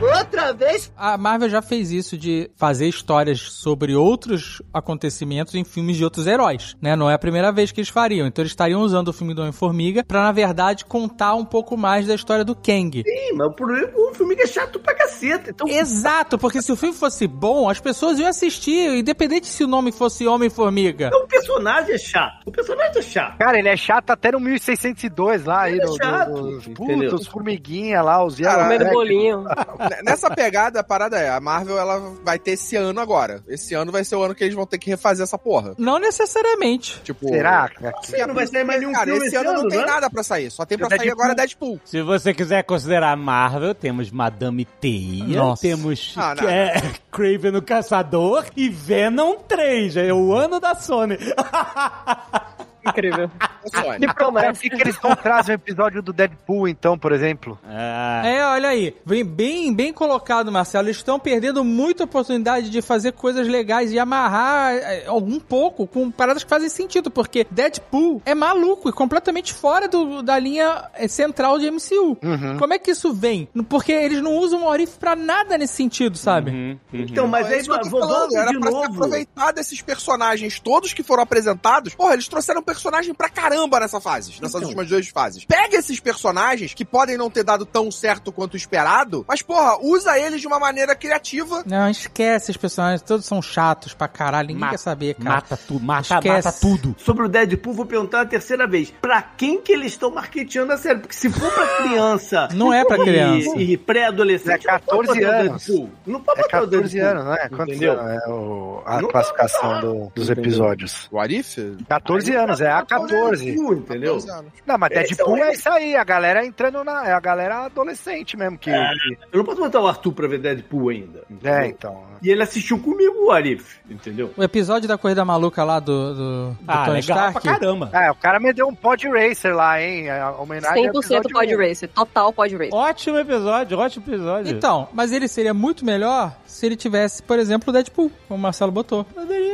Outra vez? A Marvel já fez isso de fazer histórias sobre outros acontecimentos em filmes de outros heróis, né? Não é a primeira vez que eles fariam. Então eles estariam usando o filme do Homem-Formiga pra, na verdade, contar um pouco mais da história do Kang. Sim, mas o problema é que o Homem-Formiga é chato pra caceta. Então, Exato, porque se o filme fosse bom, as pessoas iam assistir, independente se o nome fosse Homem-Formiga. o personagem é chato. O personagem é chato. Cara, ele é chato até no 1602 lá, aí, Ele é do, chato, do, dos- entendeu? puta, os formiguinha lá, os Yellow Comendo bolinho. Nessa pegada, a parada é, a Marvel ela vai ter esse ano agora. Esse ano vai ser o ano que eles vão ter que refazer essa porra. Não necessariamente. Tipo, Será? cara? Sim, Não vai sair mais nenhum cara, filme esse esse ano não ano, tem né? nada pra sair. Só tem pra Deadpool. sair agora Deadpool. Se você quiser considerar Marvel, temos Madame Teia, Nossa. temos Ah, não, é, Craven o Caçador e Venom 3. É o ano da Sony. Incrível. Sony. Que Por promessa. que, que eles não trazem um episódio do Deadpool, então, por exemplo? É. É, olha aí, bem, bem, bem colocado, Marcelo. Eles estão perdendo muita oportunidade de fazer coisas legais e amarrar é, algum pouco com paradas que fazem sentido, porque Deadpool é maluco e completamente fora do- da linha é, central de MCU. Como é que isso vem? Porque eles não usam o Orif pra nada nesse sentido, sabe? Uhum, uhum. Então, mas É aí isso que eu tô vamos falando, era pra se novo. aproveitar desses personagens todos que foram apresentados. Porra, eles trouxeram personagem pra caramba nessa fase, nessas Então. últimas duas fases. Pega esses personagens que podem não ter dado tão certo quanto o esperado, mas porra, usa eles de uma maneira criativa. Não, esquece os personagens, todos são chatos pra caralho, ninguém Mata- quer saber, cara. Mata tudo, mata, Esquece. mata tudo. Sobre o Deadpool, vou perguntar a terceira vez. Pra quem que eles estão marketeando a série? Porque se for pra criança... Não é pra e- criança. E, pré-adolescente... É não pode 14 botar o anos. Deadpool. Não pode É botar o 14 Deadpool. anos, né? Quantos Entendeu? anos é o- a Não classificação do- dos episódios? O Arif? 14 anos, é a 14. Deadpool, Entendeu? 14 anos. Não, mas Esse Deadpool é o- é isso aí, a galera entrando na. É a galera adolescente mesmo que. Eu não posso botar o Arthur pra ver Deadpool ainda. entendeu? É, então. E ele assistiu comigo o Arif, entendeu? O episódio da Corrida Maluca lá do, do, do Ah, Tony legal Stark. pra caramba. É, o cara me deu um pod racer lá, hein? A homenagem ao 100% episódio pod um. racer. Total pod racer. Ótimo episódio, ótimo episódio. Então, mas ele seria muito melhor se ele tivesse, por exemplo, o Deadpool, como o Marcelo botou.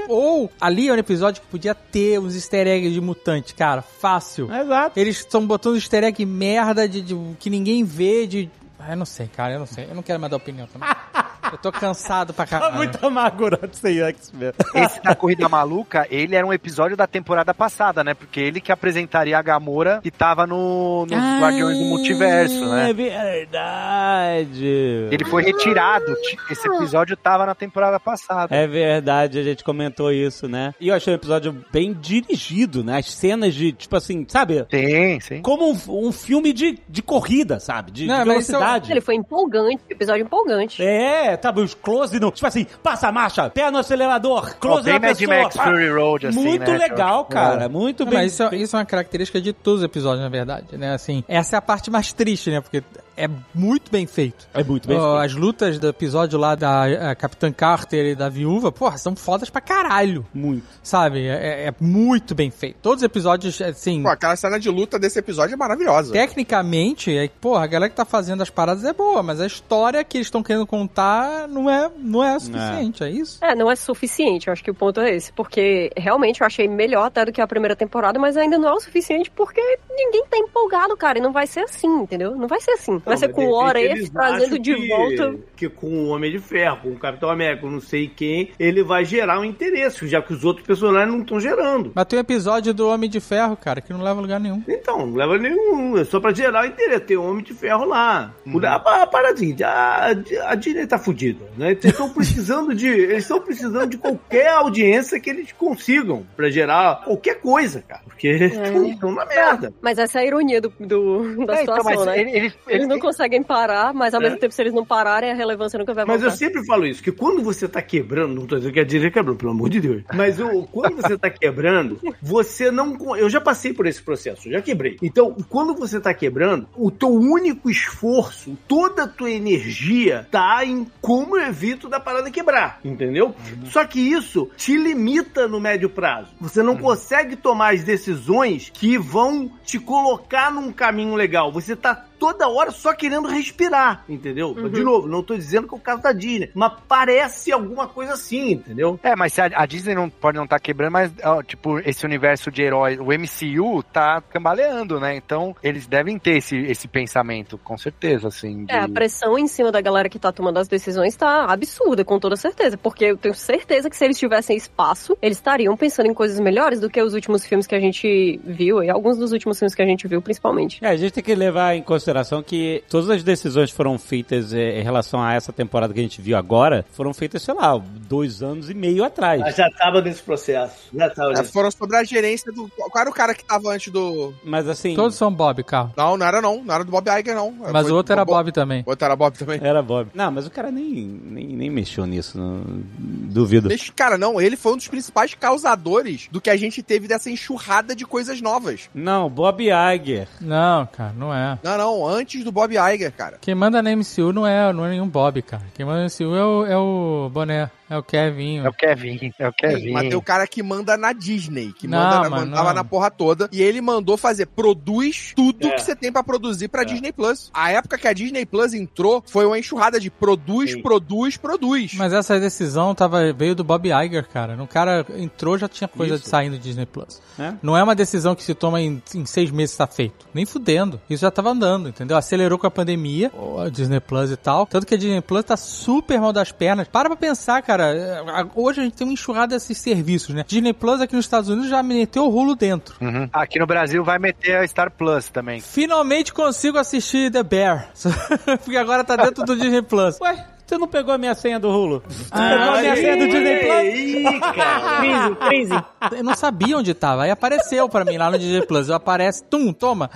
Ou ali é um episódio que podia ter uns easter eggs de mutante, cara. Fácil. Exato. Eles estão botando easter egg merda de, de- que ninguém vê, de. Ah, eu não sei, cara, eu não sei. Eu não quero mais dar opinião também. eu tô cansado pra Tá caralho. muito amargurado sem X-Men. Esse da Corrida Maluca, ele era um episódio da temporada passada, né? Porque ele que apresentaria a Gamora que tava no, nos Ah, Guardiões do Multiverso, É né? verdade. Ele foi retirado. Esse episódio tava na temporada passada. É verdade, a gente comentou isso, né? E eu achei o episódio bem dirigido, né? As cenas de, tipo assim, sabe? Sim, sim. Como um, um filme de, de corrida, sabe? De, Não, de é- velocidade. Ele foi empolgante, episódio empolgante. É, sabe, os close no. Tipo assim, passa a marcha, pé no acelerador, close bem na Mad pessoa. Max Fury Road, assim, Muito né, legal, cara. Muito Não, bem. mas isso, é- isso é uma característica de todos os episódios, na verdade, né? Assim, essa é a parte mais triste, né? Porque é muito bem feito. É muito bem Ó, feito. As lutas do episódio lá da eh, Capitã Carter e da Viúva, porra, são fodas pra caralho. Muito. Sabe? É, é muito bem feito. Todos os episódios, assim... Pô, aquela cena de luta desse episódio é maravilhosa. Tecnicamente, é, porra, a galera que tá fazendo as paradas é boa, mas a história que eles estão querendo contar não é, não é suficiente, é, isso? É, não é suficiente, eu acho que o ponto é esse. Porque realmente eu achei melhor até do que a primeira temporada, mas ainda não é o suficiente porque ninguém tá empolgado, cara. E não vai ser assim, entendeu? Não vai ser assim. Vai ser com o Oref eles trazendo de que- volta. Que com o Homem de Ferro, com o Capitão América, não sei quem, ele vai gerar um interesse, já que os outros personagens não estão gerando. Mas tem um episódio do Homem de Ferro, cara, que não leva a lugar nenhum. Então, não leva nenhum, é só pra gerar o interesse. Tem Homem de Ferro lá. Uhum. A, a paradinha, a, a Disney tá fudida, né? Eles estão precisando de. Eles estão precisando de qualquer audiência que eles consigam pra gerar qualquer coisa, cara. Porque estão na merda. Mas essa é a ironia do, do- da É, então, situação, mas né? ele- ele- Eles ele- não conseguem parar, mas ao É. mesmo tempo, se eles não pararem, a relevância nunca vai Mas voltar. eu sempre falo isso, que quando você tá quebrando, não tô dizendo que a Disney quebrou, pelo amor de Deus. Mas o, quando você tá quebrando, você não. Eu já passei por esse processo, eu já quebrei. Então, quando você tá quebrando, o teu único esforço, toda a tua energia tá em como eu evito da parada quebrar, entendeu? Só que isso te limita no médio prazo. Você não consegue tomar as decisões que vão te colocar num caminho legal. Você tá toda hora só querendo respirar, entendeu? De novo, não tô dizendo que é o caso da Disney, mas parece alguma coisa assim, entendeu? É, mas a, a Disney não pode não estar quebrando, mas ó, tipo, esse universo de heróis, o MCU tá cambaleando, né? Então, eles devem ter esse, esse pensamento, com certeza, assim. de- É, a pressão em cima da galera que tá tomando as decisões tá absurda, com toda certeza. Porque eu tenho certeza que se eles tivessem espaço, eles estariam pensando em coisas melhores do que os últimos filmes que a gente viu, e alguns dos últimos filmes que a gente viu, principalmente. É, a gente tem que levar em consideração que todas as decisões foram feitas eh, em relação a essa temporada que a gente viu agora foram feitas, sei lá, dois anos e meio atrás. Mas já tava nesse processo. Já tava É, foram sobre a gerência do. Qual era o cara que tava antes do. Mas assim. Todos são Bob, carro. Não, não era não. Não era do Bob Iger, não. Mas Foi o outro era do Bob também. O outro era Bob também. Era Bob. Não, mas o cara nem, nem, nem mexeu nisso. Não, duvido. Deixa- Cara, não, ele foi um dos principais causadores do que a gente teve dessa enxurrada de coisas novas. Não, Bob Iger. Não, cara, não é. Não, não, antes do Bob Iger, cara. Quem manda na MCU não é, não é nenhum Bob, cara. Quem manda na MCU é o, é o Boné, é o Kevinho. É o Kevin, é o Kevin. Mas tem o cara que manda na Disney, que Não, manda, mas mandava não. na porra toda. E ele mandou fazer, produz tudo É. que você tem pra produzir pra Disney Plus. A época que a Disney Plus entrou, foi uma enxurrada de produz, Sim. produz, produz. Mas essa decisão tava, veio do Bob Iger, cara. No cara entrou, já tinha coisa Isso. de sair no Disney Plus. É? Não é uma decisão que se toma em, em seis meses tá feito. Nem fudendo. Isso já tava andando, entendeu? Acelerou com a pandemia, o- a Disney Plus e tal. Tanto que a Disney Plus tá super mal das pernas. Para pra pensar, cara. É, a- Hoje a gente tem uma enxurrada desses serviços, né? Disney Plus aqui nos Estados Unidos já meteu o rolo dentro. Uhum. Aqui no Brasil vai meter a Star Plus também. Finalmente consigo assistir The Bear. Porque agora tá dentro do Disney Plus. Ué, você não pegou a minha senha do Rulo? Ah, pegou a minha senha do Disney Plus? Ih, cara. Crise, crise. Eu não sabia onde tava. Aí apareceu pra mim lá no DJ Plus. Eu aparece, tum, toma.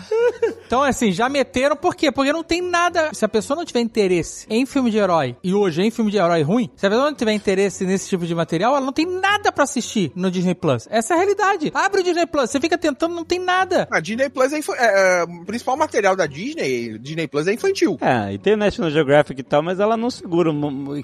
Então, assim, já meteram. Por quê? Porque não tem nada. Se a pessoa não tiver interesse em filme de herói, e hoje em filme de herói ruim, se a pessoa não tiver interesse nesse tipo de material, ela não tem nada pra assistir no Disney Plus. Essa é a realidade. Abre o Disney Plus, você fica tentando, não tem nada. A Disney Plus é, é, é, o principal material da Disney, Disney Plus é infantil. É, e tem o National Geographic e tal, mas ela não segura.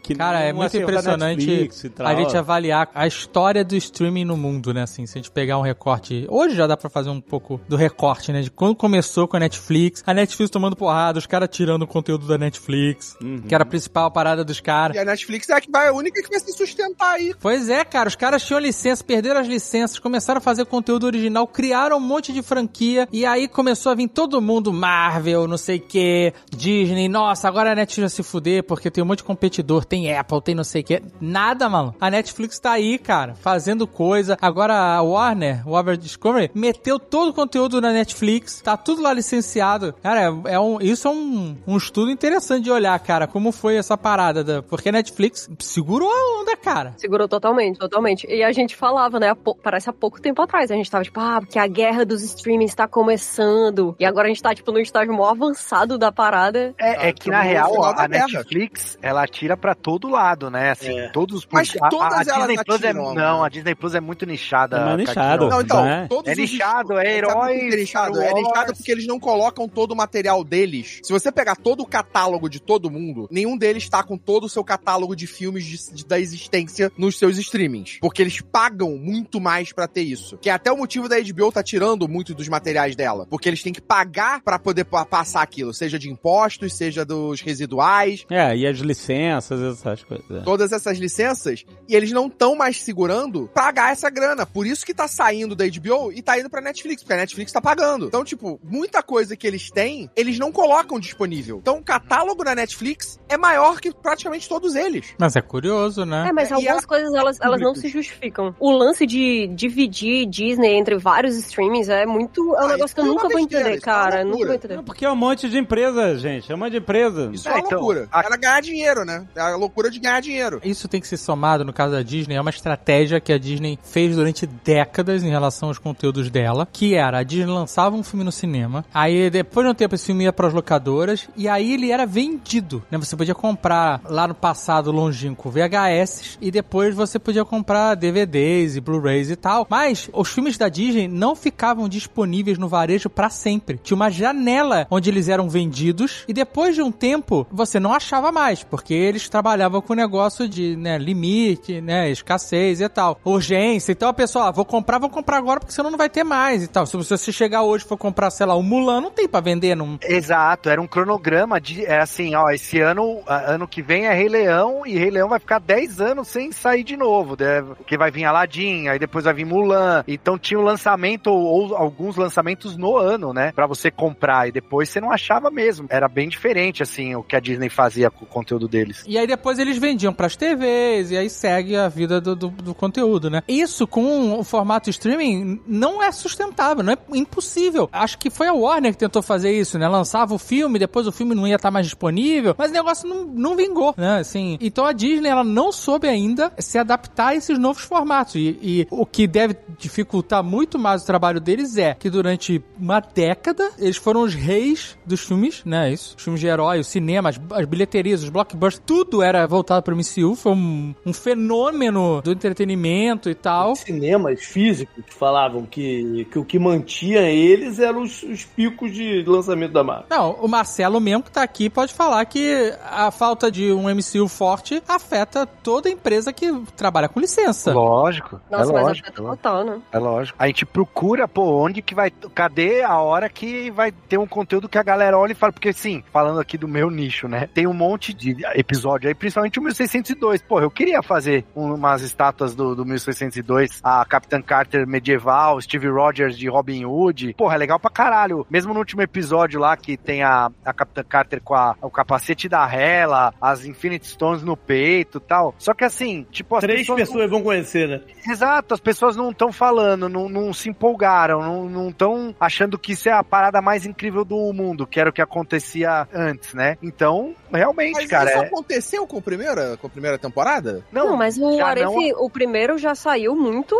Que Cara, é muito acerta impressionante a gente avaliar a história do streaming no mundo, né? Assim, se a gente pegar um recorte. Hoje já dá pra fazer um pouco do recorte, né? De quando começou com a Netflix, a Netflix tomando porrada, os caras tirando o conteúdo da Netflix, que era a principal parada dos caras. E a Netflix é a, que vai, a única que vai se sustentar aí. Pois é, cara, os caras tinham licença, perderam as licenças, começaram a fazer conteúdo original, criaram um monte de franquia, e aí começou a vir todo mundo, Marvel, não sei o que, Disney, nossa, agora a Netflix vai se fuder, porque tem um monte de competidor, tem Apple, tem não sei o que, nada, mano. A Netflix tá aí, cara, fazendo coisa. Agora a Warner, Warner Discovery, meteu todo o conteúdo na Netflix, tá tudo lá licenciado. Cara, é, é um, isso é um, um estudo interessante de olhar, cara, como foi essa parada, da, porque a Netflix segurou a onda, cara. Segurou totalmente, totalmente. E a gente falava, né, há parece há pouco tempo atrás, a gente tava tipo, ah, porque a guerra dos streamings tá começando. E agora a gente tá, tipo, no estágio maior avançado da parada. É, é Ah, que na real, a. Netflix, ela ela atira pra todo lado, né? Assim, É. todos os Mas a, todas a, a elas Disney Plus é, atiram, Não, né? a Disney Plus é muito nichada. É nichado. Não, então, né? todos É os- nichado, é Sabe por que herói. É nichado, é nichado porque eles não colocam todo o material deles. Se você pegar todo o catálogo de todo mundo, nenhum deles tá com todo o seu catálogo de filmes de- de- da existência nos seus streamings. Porque eles pagam muito mais pra ter isso. Que é até o motivo da HBO tá tirando muito dos materiais dela. Porque eles têm que pagar pra poder pa- passar aquilo. Seja de impostos, seja dos residuais. É, e as licenças, essas coisas. é. todas essas licenças e eles não estão mais segurando pagar essa grana. Por isso que tá saindo da HBO e tá indo pra Netflix, porque a Netflix tá pagando. Então, tipo, muita coisa que eles têm, eles não colocam disponível. Então, o catálogo da Netflix é maior que praticamente todos eles. Mas é curioso, né? É, mas É, algumas a- coisas elas, elas não se justificam. O lance de dividir Disney entre vários streamings é muito. É um Ah, negócio que eu é nunca vou entender, cara. Nunca vou entender. Não, porque é um monte de empresa, gente. É um monte de empresa. Isso É, é, uma então, loucura. a- Ela ganhar dinheiro, né? É a loucura de ganhar dinheiro. Isso tem que ser somado, no caso da Disney, é uma estratégia que a Disney fez durante décadas em relação aos conteúdos dela, que era, a Disney lançava um filme no cinema, aí depois de um tempo esse filme ia para as locadoras, e aí ele era vendido, né? Você podia comprar lá no passado longínquo VHS, e depois você podia comprar DVDs e Blu-rays e tal, mas os filmes da Disney não ficavam disponíveis no varejo para sempre. Tinha uma janela onde eles eram vendidos, e depois de um tempo, você não achava mais, porque eles trabalhavam com o negócio de, né, limite, né, escassez e tal. Urgência. Então a pessoa, ah, vou comprar, vou comprar agora, porque senão não vai ter mais e tal. Se você chegar hoje e for comprar, sei lá, um Mulan, não tem pra vender, não... Exato, era um cronograma de. É assim, ó, esse ano, ano que vem é Rei Leão, e Rei Leão vai ficar 10 anos sem sair de novo. né? Porque vai vir Aladdin, aí depois vai vir Mulan. Então tinha um lançamento, ou, ou alguns lançamentos no ano, né? Pra você comprar, e depois você não achava mesmo. Era bem diferente, assim, o que a Disney fazia com o conteúdo deles. E aí depois eles vendiam pras TVs, e aí segue a vida do, do, do conteúdo, né? Isso com o formato streaming não é sustentável, não é impossível. Acho que foi a Warner que tentou fazer isso, né? Lançava o filme, depois o filme não ia estar mais disponível, mas o negócio não, não vingou, né? Assim, então a Disney, ela não soube ainda se adaptar a esses novos formatos. E, e o que deve dificultar muito mais o trabalho deles é que durante uma década eles foram os reis dos filmes, né? Isso. Os filmes de herói, o cinema, as, as bilheterias, os blockbusters, tudo era voltado para o MCU. Foi um, um fenômeno do entretenimento e tal. Cinemas físicos falavam que, que o que mantinha eles eram os, os picos de lançamento da Marvel. Não, o Marcelo mesmo que tá aqui pode falar que a falta de um MCU forte afeta toda empresa que trabalha com licença. Lógico. Nossa, é mas lógico. afeta total, né? É lógico. A gente procura, pô, onde que vai. Cadê a hora que vai ter um conteúdo que a galera olha e fala? Porque, sim, falando aqui do meu nicho, né? Tem um monte de episódio aí, principalmente o 1602. Pô, eu queria fazer um- umas estátuas do, do 1602, a Capitã Carter medieval, Steve Rogers de Robin Hood. Porra, é legal pra caralho. Mesmo no último episódio lá, que tem a, a Capitã Carter com a- o capacete da Hela, as Infinite Stones no peito e tal. Só que assim, tipo, as Três pessoas. pessoas vão conhecer, né? Exato, as pessoas não estão falando, não, não se empolgaram, não estão achando que isso é a parada mais incrível do mundo, que era o que acontecia antes, né? Então, realmente, Mas cara, isso é... aconteceu com a primeira, com a primeira temporada? Não, mas o Arif, não- o primeiro já saiu muito.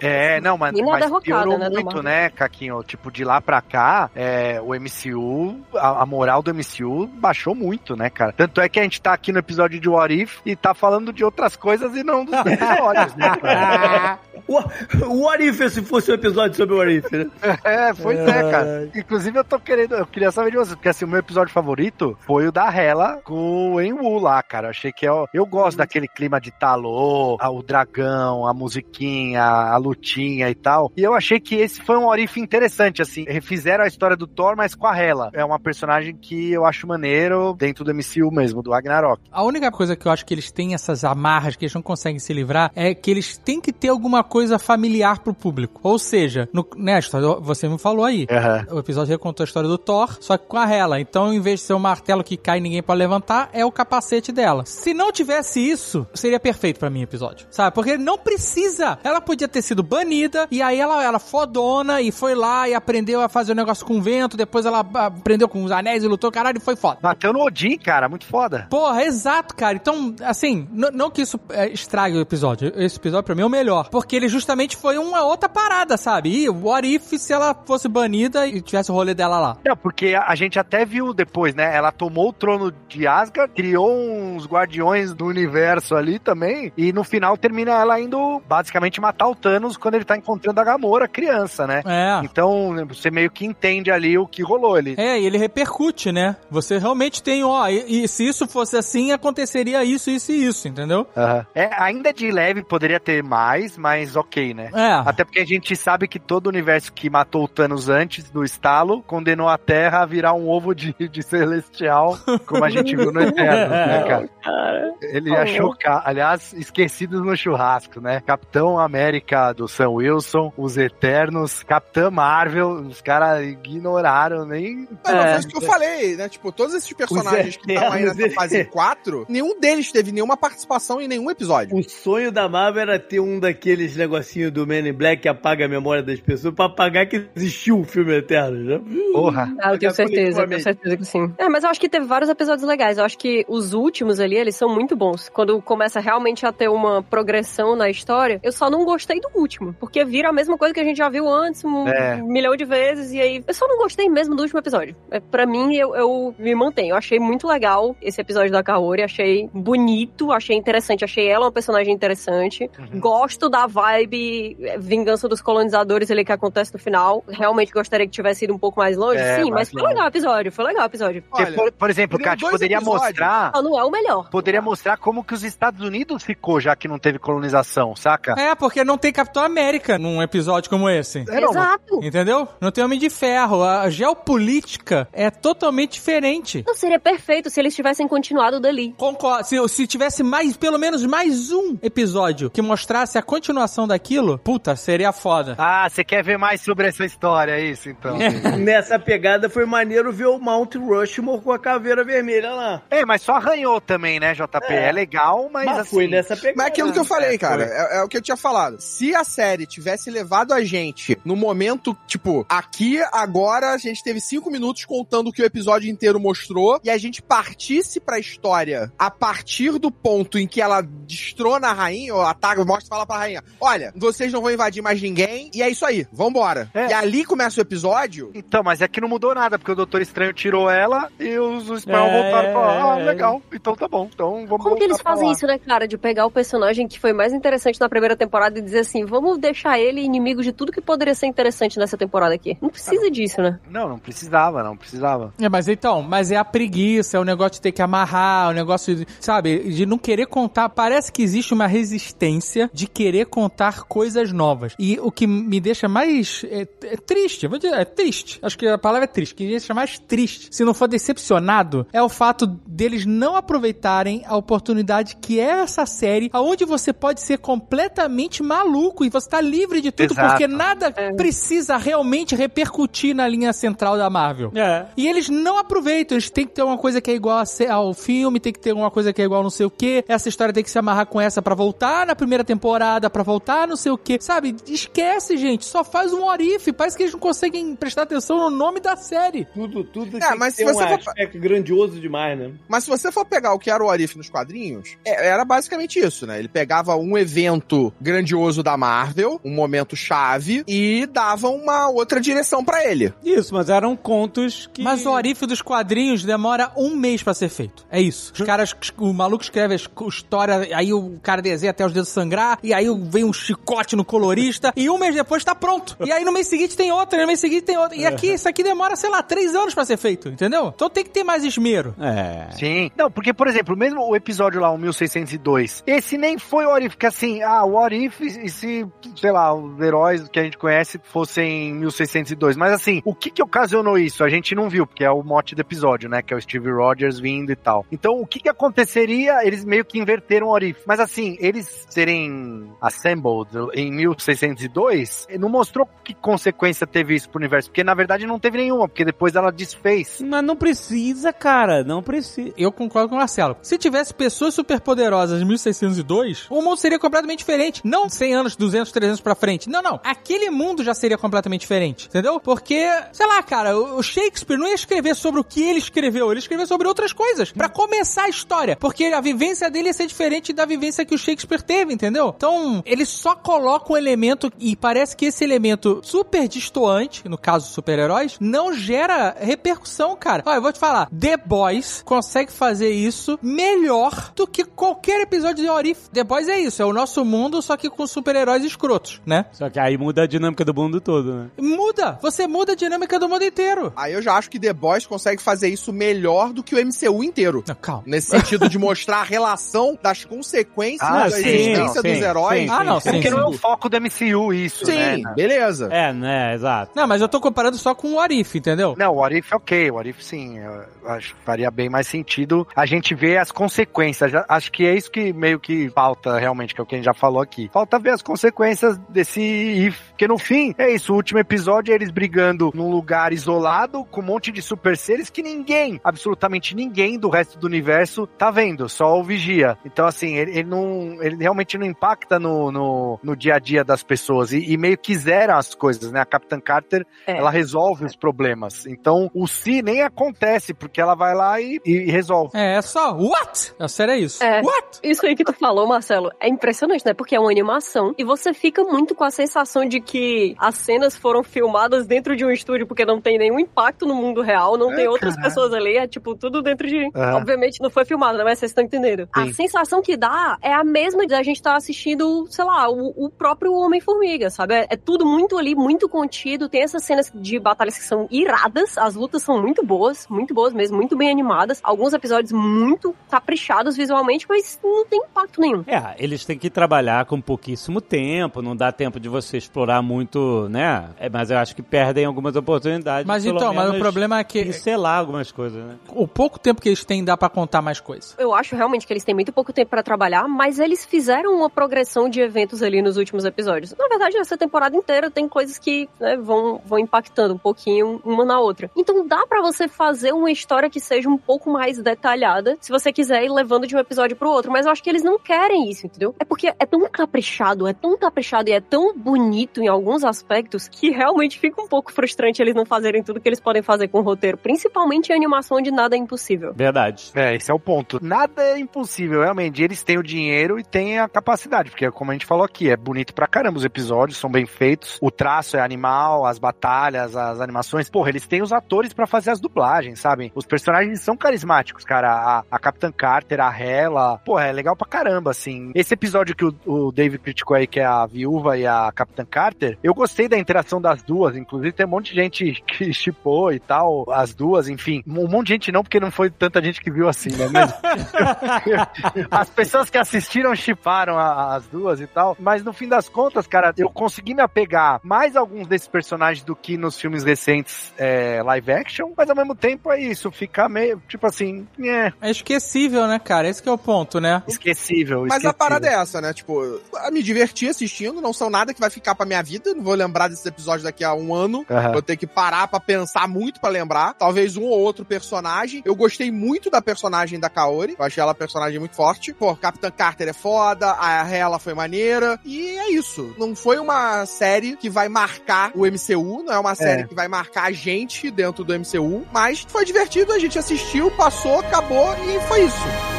É, não, mas, E na mas derrocada, piorou né, muito, né, Caquinho? Tipo, de lá pra cá, é, o MCU, a, a moral do MCU baixou muito, né, cara? Tanto é que a gente tá aqui no episódio de What If e tá falando de outras coisas e não dos episódios, né, cara? O, o Arif, se fosse um episódio sobre o Arif, né? É, pois é, cara. Inclusive, eu tô querendo, eu queria saber de você, porque assim, o meu episódio favorito foi o da Hela com o Enwu lá, cara. Eu achei que é. o- Eu gosto daquele clima de talô, a- o dragão, a musiquinha, a lutinha e tal. E eu achei que esse foi um orife interessante, assim. Refizeram a história do Thor, mas com a Hela. É uma personagem que eu acho maneiro dentro do MCU mesmo, do Ragnarok. A única coisa que eu acho que eles têm essas amarras que eles não conseguem se livrar é que eles têm que ter alguma coisa familiar pro público. Ou seja, no, né, história, você me falou aí. O episódio recontou a história do Thor, só que com a Hela. Então, em vez de ser o martelo que cai e ninguém pode levantar, é o capacete dela. Se não tivesse isso, seria perfeito pra mim o episódio. Sabe? Porque não precisa. Ela podia ter sido banida, e aí ela era fodona e foi lá e aprendeu a fazer o negócio com vento. Depois ela aprendeu com os anéis e lutou, caralho, e foi foda. Bateu no Odin, cara, muito foda. Porra, exato, cara. Então, assim, não que isso é, estrague o episódio. Esse episódio, pra mim, é o melhor. Porque ele justamente foi uma outra parada, sabe? E o What If se ela fosse banida e tivesse o rolê dela lá? Não, porque a, a gente até viu depois, né? Ela tomou o trono de Asgard, criou uns guardiões do universo ali também, e no final termina ela indo basicamente matar o Thanos quando ele tá encontrando a Gamora, criança, né? É. Então você meio que entende ali o que rolou ali. É, e ele repercute, né? Você realmente tem, ó, e, e se isso fosse assim, aconteceria isso, isso e isso, entendeu? Aham. É, ainda de leve poderia ter mais, mas ok, né? É. Até porque a gente sabe que todo o universo que matou o Thanos antes do estalo condenou a Terra a virar um ovo de, de celestial, como a gente viu no Eterno, né, cara? Ele ia chocar. Aliás, esquecidos no churrasco, né? Capitão América do Sam Wilson, os Eternos, Capitã Marvel, os caras ignoraram nem. Mas não É. foi isso que eu falei, né? Tipo, todos esses personagens que estavam aí nessa Eternos. fase 4, nenhum deles teve nenhuma participação em nenhum episódio. O sonho da Marvel era ter um daqueles negocinhos do Man in Black que apaga a memória das pessoas pra apagar que existiu o filme Eterno, né? Porra. Ah, eu tenho certeza, eu tenho certeza que sim. É, mas eu acho que teve vários episódios legais. Eu acho que os últimos ali, eles são muito bons. Quando começa realmente a ter uma progressão na história, eu só não gostei do último. Porque vira a mesma coisa que a gente já viu antes um É. milhão de vezes. E aí, eu só não gostei mesmo do último episódio. É, pra mim, eu, eu me mantenho. Eu achei muito legal esse episódio da Kaori. Achei bonito, achei interessante. Achei ela uma personagem interessante. Uhum. Gosto da vibe é, vingança dos colonizadores ali que acontece no final. Realmente gostaria que tivesse ido um pouco mais longe. É, Sim, mas foi legal o episódio. Foi legal o episódio. Olha, por, por exemplo, dois poderia episódios. Mostrar. Não, não é o melhor. Poderia mostrar como que os Estados Unidos ficou, já que não teve colonização, saca? É, porque não tem Capitão América num episódio como esse. É, não, Exato. Entendeu? Não tem Homem de Ferro. A geopolítica é totalmente diferente. Não seria perfeito se eles tivessem continuado dali. Concordo. Se, se tivesse mais, pelo menos mais um episódio que mostrasse a continuação daquilo, puta, seria foda. Ah, você quer ver mais sobre essa história, é isso, então. Nessa pegada foi maneiro ver o Mount Rushmore com a caveira vermelha lá. É, mas só arranhou também, né, JP? É, É. legal, mas, Mas assim... foi nessa pegada. Mas é aquilo que eu falei, É, cara. É, é o que eu tinha falado. Se a série tivesse levado a gente no momento, tipo, aqui, agora, a gente teve cinco minutos contando o que o episódio inteiro mostrou, e a gente partisse pra história a partir do ponto em que ela destrona a rainha, ou ataca, mostra e fala pra rainha: Olha, vocês não vão invadir mais ninguém, e é isso aí, vambora. É. E ali começa o episódio. Então, mas é que não mudou nada, porque o Doutor Estranho tirou ela e os, os espanhóis É, voltaram e falaram, ah, é. legal, então tá bom, então vamos Como que eles fazem isso, né, cara? De pegar o personagem que foi mais interessante na primeira temporada e dizer assim, vamos deixar ele inimigo de tudo que poderia ser interessante nessa temporada aqui. Não precisa disso, né? Não, não precisava, não precisava. É, mas então, mas é a preguiça, é o negócio de ter que amarrar, o negócio, de, sabe, de não querer contar. Parece que existe uma resistência de querer contar coisas novas. E o que me deixa mais é, é triste, vou dizer, é triste. Acho que a palavra é triste. O que me deixa mais triste, se não for decepcionado, é o fato deles não aproveitarem a oportunidade que é essa série, aonde você pode ser completamente maluco e você tá livre de tudo, Exato. porque nada precisa realmente repercutir na linha central da Marvel. É. E eles não aproveitam, eles têm que ter uma coisa que é igual ao filme, tem que ter uma coisa que é igual não sei o que. Essa história tem que se amarrar com essa pra voltar na primeira temporada, pra voltar não sei o que. Sabe? Esquece, gente. Só faz um orif. Parece que eles não conseguem prestar atenção no nome da série. Tudo, tudo É, tem mas que se ter você um for- aspecto grandioso demais, né? Mas se você for pegar o que era o Arif nos quadrinhos, é- era basicamente isso, né? Ele pegava um evento grandioso da Marvel, um momento chave, e dava uma outra direção pra ele. Isso, mas eram contos que. Mas o orif dos quadrinhos demora um mês pra ser feito. É isso. Os caras, o maluco escreve a história, aí o cara desenha até os dedos sangrar, e aí vem um chicote no colorista, e um mês depois tá pronto. E aí no mês seguinte tem outra, no mês seguinte tem outra. E aqui, isso aqui demora, sei lá, três anos pra ser feito, entendeu? Então tem que ter mais esmero. É. Sim. Não, porque, por exemplo, mesmo o episódio lá, o 1602, esse nem foi o What If, que assim, ah, o What If, e se, sei lá, os heróis que a gente conhece fossem 1602. Mas assim, o que que ocasionou isso? A gente não viu, porque é o mote do episódio, né? Que é o Steve Rogers vindo e tal. Então, o que que aconteceria? Eles meio que inverteram o What If. Mas assim, eles serem assembled em 1602, não mostrou que consequência teve isso pro universo. Porque na verdade não teve nenhuma, porque depois ela desfez. Mas não precisa, cara. Não precisa. Eu concordo com o Marcelo. Se tivesse pessoas superpoderosas em 1602, o mundo seria completamente diferente. Não 100 anos, 200, 300 pra frente. Não, não. Aquele mundo já seria completamente diferente. Entendeu? Porque, sei lá, cara, o Shakespeare não ia escrever sobre o que ele escreveu. Ele escreveu sobre outras coisas. Pra começar a história. Porque a vivência dele ia ser diferente da vivência que o Shakespeare teve, entendeu? Então, eles só coloca um elemento e parece que esse elemento super distoante, no caso super-heróis, não gera repercussão, cara. Olha, eu vou te falar, The Boys consegue fazer isso melhor do que qualquer episódio de Orif. The Boys é isso, é o nosso mundo, só que com super-heróis escrotos, né? Só que aí muda a dinâmica do mundo todo, né? Muda! Você muda a dinâmica do mundo inteiro. Aí eu já acho que The Boys consegue fazer isso melhor do que o MCU inteiro. Não, calma. Nesse sentido de mostrar a relação das consequências Ah, da sim, existência sim, dos heróis. sim, Ah, não, sim, sim, Porque sim. não é o foco do MCU isso, Sim, né? beleza. É, né, exato. Não, mas eu tô comparando só com o Arif, entendeu? Não, o Arif é ok, o Arif sim, eu acho que faria bem mais sentido a gente ver as consequências. Acho que é isso que meio que falta realmente, que é o que a gente já falou aqui. Falta ver as consequências desse If, porque no fim, é isso, o último episódio é eles brigando num lugar isolado, com um monte de super seres que ninguém, absolutamente ninguém do resto do universo tá vendo, só o Vigia. Então assim, ele, ele não, ele realmente não impacta no, no, no dia a dia das pessoas e, e meio que zera as coisas, né? A Capitã Carter É. ela resolve os problemas. Então, o si nem acontece, porque ela vai lá e, e resolve. É, é só, what? A série é isso. É. What? Isso aí que tu falou, Marcelo, é impressionante, né? Porque é uma animação e você fica muito com a sensação de que as cenas foram filmadas dentro de um estúdio porque não tem nenhum impacto no mundo real, não É, tem outras caralho. pessoas ali, é tipo tudo dentro de. Aham. Obviamente não foi filmado, né? Mas vocês estão entendendo. A Sim. sensação que dá é a mesma de a gente estar assistindo, sei lá, o, o próprio Homem-Formiga, sabe? É, é tudo muito ali, muito contido. Tem essas cenas de batalhas que são iradas, as lutas são muito boas, muito boas mesmo, muito bem animadas. Alguns episódios muito caprichados visualmente, mas não tem impacto nenhum. É, eles têm que trabalhar com pouquíssimo tempo, não dá tempo de você explorar muito, né? É, mas eu acho que perdem algumas oportunidades. Mas então, mas o problema é que Pincelar algumas coisas, né? o pouco tempo que eles têm dá pra contar mais coisa. Eu acho realmente que eles têm muito pouco tempo pra trabalhar, mas eles fizeram uma progressão de eventos ali nos últimos episódios. Na verdade, essa temporada inteira tem coisas que né, vão, vão impactando um pouquinho uma na outra. Então dá pra você fazer uma história que seja um pouco mais detalhada, se você quiser ir levando de um episódio pro outro. Mas eu acho que eles não querem isso, entendeu? É porque é tão caprichado, é tão caprichado e é tão bonito em alguns aspectos que realmente fica um pouco frustrante eles não fazerem tudo que eles podem fazer com o roteiro, principalmente em animação onde nada é impossível. Verdade. É, esse é o ponto. Nada é impossível, realmente. Eles têm o dinheiro e têm a capacidade, porque como a gente falou aqui, é bonito pra caramba os episódios, são bem feitos, o traço é animal, as batalhas, as animações. Porra, eles têm os atores pra fazer as dublagens, sabe? Os personagens são carismáticos, cara. A, a Capitã Carter, a Hela, porra, é legal pra caramba, assim. Esse episódio que o, o Dave criticou aí, que é a viúva e a Capitã Carter, eu gostei da interação das duas, inclusive tem um monte de gente que chipou e tal, as duas, enfim. Um monte de gente não, porque não foi tanta gente que viu assim, né? Mas as pessoas que assistiram chiparam as duas e tal, mas no fim das contas, cara, eu consegui me apegar mais a alguns desses personagens do que nos filmes recentes é, live action, mas ao mesmo tempo é isso, fica meio, tipo assim, é, É esquecível, né, cara? Esse que é o ponto, né? esquecível. Mas a esquecível. parada é essa, né? Tipo, me diverti assistindo, não são nada que vai ficar pra minha vida. Não vou lembrar desses episódios daqui a um ano. Aham. Vou ter que parar pra pensar muito pra lembrar. Talvez um ou outro personagem. Eu gostei muito da personagem da Kaori. Eu achei ela personagem muito forte. Pô, Capitã Carter é foda, a Hela foi maneira. E é isso. Não foi uma série que vai marcar o MCU, não é uma série que vai marcar a gente dentro do MCU. Mas foi divertido, a gente assistiu, passou, acabou e foi isso.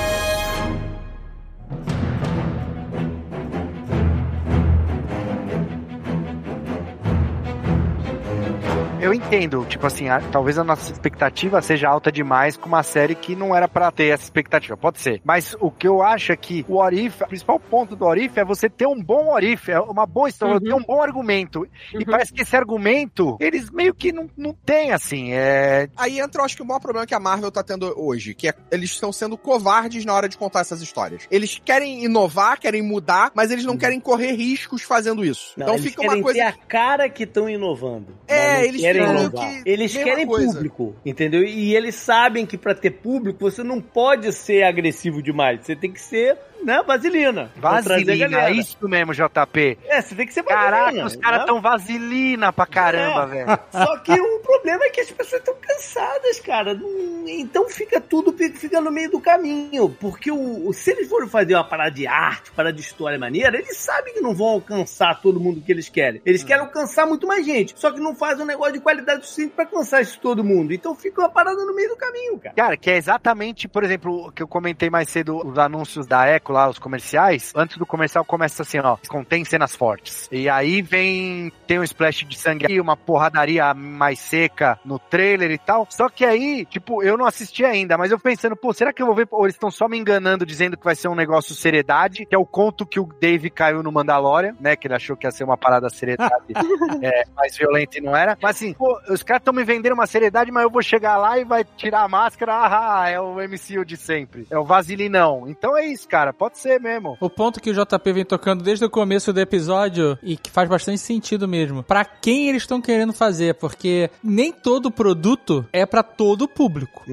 Eu entendo, tipo assim, a- talvez a nossa expectativa seja alta demais com uma série que não era pra ter essa expectativa, pode ser. Mas o que eu acho é que o Orif, o principal ponto do Orif é você ter um bom Orif, é uma boa história, Uhum. ter um bom argumento. E parece que esse argumento, eles meio que não, não tem, assim, é... Aí entra, eu acho que o maior problema que a Marvel tá tendo hoje, que é eles estão sendo covardes na hora de contar essas histórias. Eles querem inovar, querem mudar, mas eles não querem correr riscos fazendo isso. Não, então eles fica uma coisa. ter a cara que estão inovando. É, eles querem que Eles querem coisa. público, entendeu? E eles sabem que pra ter público você não pode ser agressivo demais. Você tem que ser, né, vaselina. Vaselina, é isso mesmo, JP. É, você tem que ser vaselina. Caraca, os caras né? tão vaselina pra caramba, É. velho. Só que o problema é que as pessoas estão cansadas, cara. Então fica tudo fica no meio do caminho. Porque o, se eles forem fazer uma parada de arte, parada de história maneira, eles sabem que não vão alcançar todo mundo que eles querem. Eles querem alcançar muito mais gente. Só que não fazem um negócio de qualidade suficiente pra alcançar isso todo mundo. Então fica uma parada no meio do caminho, cara. Cara, que é exatamente, por exemplo, o que eu comentei mais cedo, os anúncios da clássico lá, os comerciais, antes do comercial começa assim, ó, contém cenas fortes. E aí vem, tem um splash de sangue aí, uma porradaria mais seca no trailer e tal. Só que aí, tipo, eu não assisti ainda, mas eu pensando, pô, será que eu vou ver, ou eles estão só me enganando dizendo que vai ser um negócio seriedade, que é o conto que o Dave caiu no Mandalorian, né, que ele achou que ia ser uma parada seriedade é, mais violenta e não era. Mas assim, pô, os caras estão me vendendo uma seriedade, mas eu vou chegar lá e vai tirar a máscara, ah, é o MCU de sempre. É o Vasilinão. Então é isso, cara, pode ser mesmo. O ponto que o JP vem tocando desde o começo do episódio e que faz bastante sentido mesmo. Pra quem eles estão querendo fazer, porque nem todo produto é pra todo público.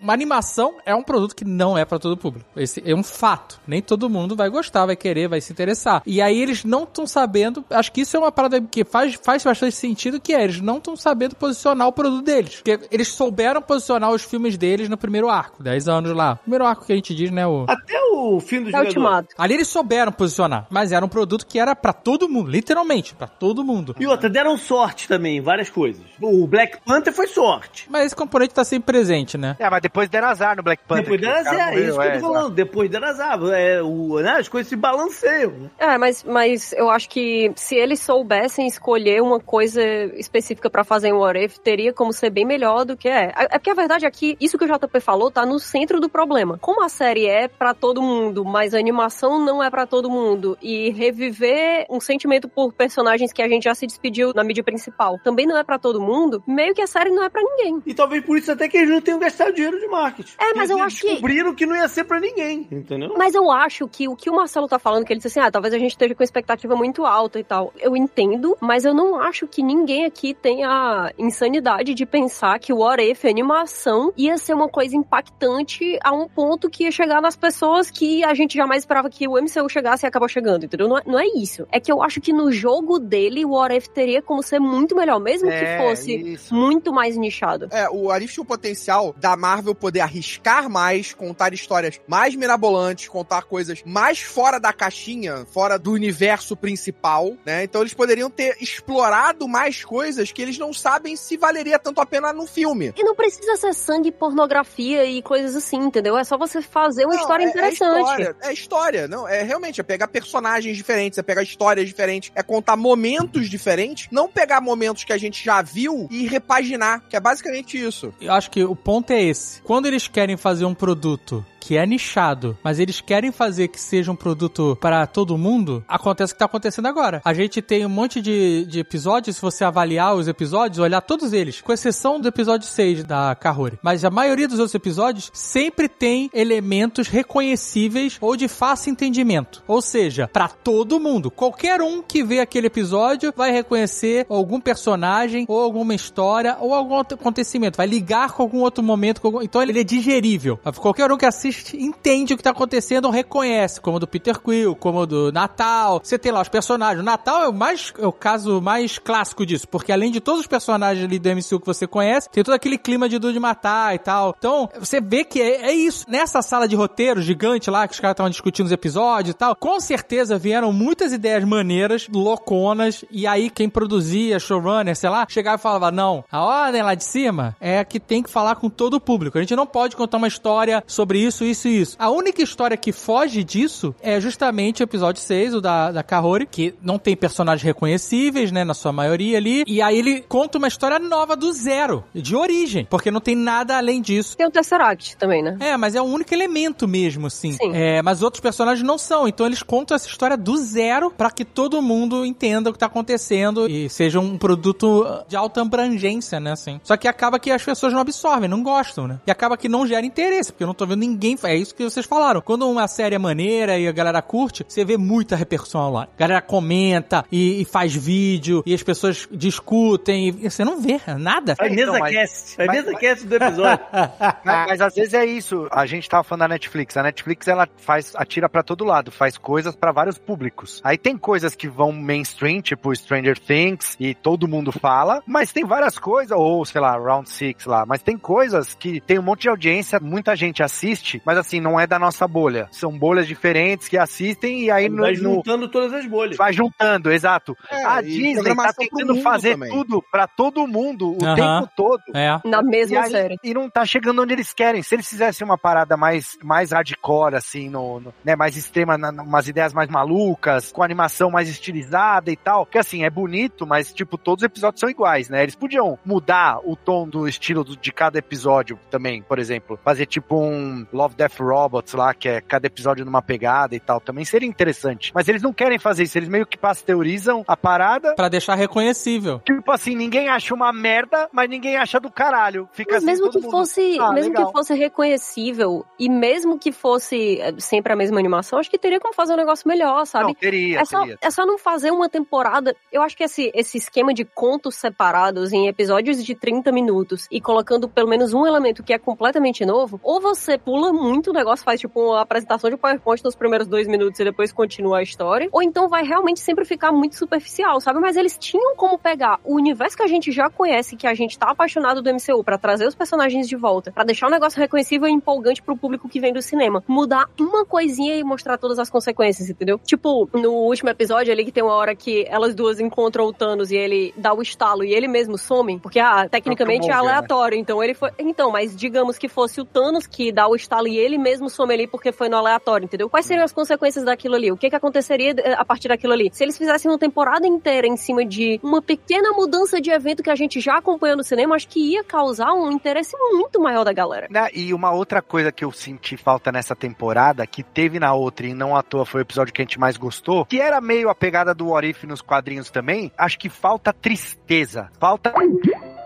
Uma animação é um produto que não é pra todo público. Esse é um fato. Nem todo mundo vai gostar, vai querer, vai se interessar. E aí eles não estão sabendo, acho que isso é uma parada que faz, faz bastante sentido, que é, eles não estão sabendo posicionar o produto deles. Porque eles souberam posicionar os filmes deles no primeiro arco, 10 anos lá. Primeiro arco que a gente diz, né, o... Até o fim do É jogador. ultimato. Ali eles souberam posicionar, mas era um produto que era pra todo mundo, literalmente, pra todo mundo. E outra, deram sorte também, em várias coisas. O Black Panther foi sorte. Mas esse componente tá sempre presente, né? É, mas depois deram azar no Black Panther. Depois deram azar, é morreu, isso que eu é, tô falando. Depois deram azar. É, o, né, as coisas se balanceiam. né? É, mas, mas eu acho que se eles soubessem escolher uma coisa específica pra fazer em What If, teria como ser bem melhor do que é. É porque a verdade é que isso que o JP falou tá no centro do problema. Como a série é pra todo mundo, mas a animação não é pra todo mundo, e reviver um sentimento por personagens que a gente já se despediu na mídia principal também não é pra todo mundo, meio que a série não é pra ninguém. E talvez por isso até que eles não tenham gastado dinheiro de marketing. É, mas eu Eles acho que- descobriram que... não ia ser pra ninguém, entendeu? Mas eu acho que o que o Marcelo tá falando, que ele disse assim, ah, talvez a gente esteja com expectativa muito alta e tal. Eu entendo, mas eu não acho que ninguém aqui tenha a insanidade de pensar que o What If, animação, ia ser uma coisa impactante a um ponto que ia chegar nas pessoas que a gente jamais esperava que o MCU chegasse e acabou chegando, entendeu? Não é, não é isso. É que eu acho que no jogo dele, o What If teria como ser muito melhor, mesmo É, que fosse isso. muito mais nichado. É, o Arif tinha o potencial da Marvel poder arriscar mais, contar histórias mais mirabolantes, contar coisas mais fora da caixinha, fora do universo principal, né? Então eles poderiam ter explorado mais coisas que eles não sabem se valeria tanto a pena no filme. E não precisa ser sangue, pornografia e coisas assim, entendeu? É só você fazer uma Não, história é- interessante. É história, é história, não, é realmente, é pegar personagens diferentes, é pegar histórias diferentes, é contar momentos diferentes, não pegar momentos que a gente já viu e repaginar, que é basicamente isso. Eu acho que o ponto é esse. Quando eles querem fazer um produto que é nichado, mas eles querem fazer que seja um produto para todo mundo, acontece o que tá acontecendo agora. A gente tem um monte de, de episódios, se você avaliar os episódios, olhar todos eles, com exceção do episódio 6 da Kahori. Mas a maioria dos outros episódios sempre tem elementos reconhecíveis ou de fácil entendimento. Ou seja, para todo mundo. Qualquer um que vê aquele episódio vai reconhecer algum personagem ou alguma história ou algum acontecimento. Vai ligar com algum outro momento. algum- Então ele é digerível. Qualquer um que assiste entende o que tá acontecendo reconhece, como do Peter Quill, como do Natal. Você tem lá os personagens. O Natal é o mais é o caso mais clássico disso, porque além de todos os personagens ali do MCU que você conhece, tem todo aquele clima de duro de matar e tal. Então, você vê que é, é isso. Nessa sala de roteiro gigante lá, que os caras estavam discutindo os episódios e tal, com certeza vieram muitas ideias maneiras, louconas, e aí quem produzia, showrunner, sei lá, chegava e falava, não, a ordem lá de cima é que tem que falar com todo o público. A gente não pode contar uma história sobre isso, isso e isso. A única história que foge disso é justamente o episódio 6, o da, da Kahori, que não tem personagens reconhecíveis, né, na sua maioria ali, e aí ele conta uma história nova do zero, de origem, porque não tem nada além disso. Tem o Tesseract também, né? É, mas é o único elemento mesmo, assim. Sim. É, mas outros personagens não são. Então eles contam essa história do zero pra que todo mundo entenda o que tá acontecendo e seja um produto de alta abrangência, né, assim. Só que acaba que as pessoas não absorvem, não gostam, né? E acaba que não gera interesse, porque eu não tô vendo ninguém. É isso que vocês falaram. Quando uma série é maneira e a galera curte, você vê muita repercussão lá. A galera comenta e, e faz vídeo e as pessoas discutem e você não vê nada. É, então, mesa mas- cast. Mas- mesa cast do episódio. Mas, mas às vezes é isso. A gente tava falando da Netflix. A Netflix ela faz atira pra todo lado, faz coisas pra vários públicos. Aí tem coisas que vão mainstream, tipo Stranger Things e todo mundo fala, mas tem várias coisas ou sei lá, Round Six lá, mas tem coisas que tem um monte de audiência, muita gente assiste, mas assim não é da nossa bolha. São bolhas diferentes que assistem e aí Vai no- juntando todas as bolhas. vai juntando, exato. É, a Disney tá tentando fazer também. tudo pra todo mundo o Aham. tempo todo. É. Na mesma E, aí- série. e não tá chegando onde eles querem. Se eles fizessem uma parada mais, mais hardcore, assim, no, no- né, mais extrema, na, umas ideias mais malucas, com animação mais estilizada e tal. Que assim, é bonito, mas, tipo, todos os episódios são iguais, né? Eles podiam mudar o tom do estilo do- de cada episódio também, por exemplo. Fazer tipo um Love Death Robots lá, que é cada episódio numa pegada e tal. Também seria interessante. Mas eles não querem fazer isso, eles meio que pasteurizam a parada. Pra deixar reconhecível. Tipo assim, ninguém acha uma merda, mas ninguém acha do caralho. Fica Mas assim, mesmo todo que mundo, fosse, "Ah, mesmo legal." que fosse reconhecível e mesmo que fosse eh, sempre a mesma animação, acho que teria como fazer um negócio melhor, sabe? Não, teria, é, só, teria. é só não fazer uma temporada. Eu acho que esse, esse esquema de contos separados em episódios de 30 minutos e colocando pelo menos um elemento que é completamente novo, ou você pula muito o negócio, faz tipo uma apresentação de PowerPoint nos primeiros dois minutos e depois continua a história, ou então vai realmente sempre ficar muito superficial, sabe? Mas eles tinham como pegar o universo que a gente já conhece, que a gente tá apaixonado do MCU, pra trazer os personagens de volta, pra deixar o negócio reconhecível e empolgante pro público que vem do cinema. Mudar uma coisinha e mostrar todas as consequências, entendeu? Tipo, no último episódio ali que tem uma hora que elas duas encontram o Thanos e ele dá o estalo e ele mesmo some, porque ah, tecnicamente é Próprio Monger, né? aleatório, então ele foi. Então, mas digamos que fosse o Thanos que dá o estalo e ele mesmo some ali porque foi no aleatório, entendeu? Quais seriam as consequências daquilo ali? O que que aconteceria eh, a partir daquilo ali? Se eles fizessem uma temporada inteira em cima de uma pequena mudança de evento que a gente já acompanhou no cinema, acho que ia causar um interesse muito maior da galera. Né, E uma outra coisa que eu senti falta nessa temporada, que teve na outra e não à toa foi o episódio que a gente mais gostou, que era meio a pegada do What If nos quadrinhos também, acho que falta tristeza. Falta.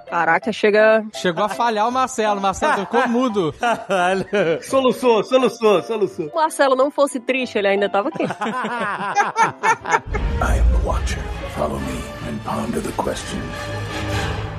Caraca, chega. Chegou a falhar o Marcelo. O Marcelo ficou mudo. Soluçou, soluçou, soluçou. Se o Marcelo não fosse triste, ele ainda tava aqui. I am the Watcher. Follow me and ponder the question.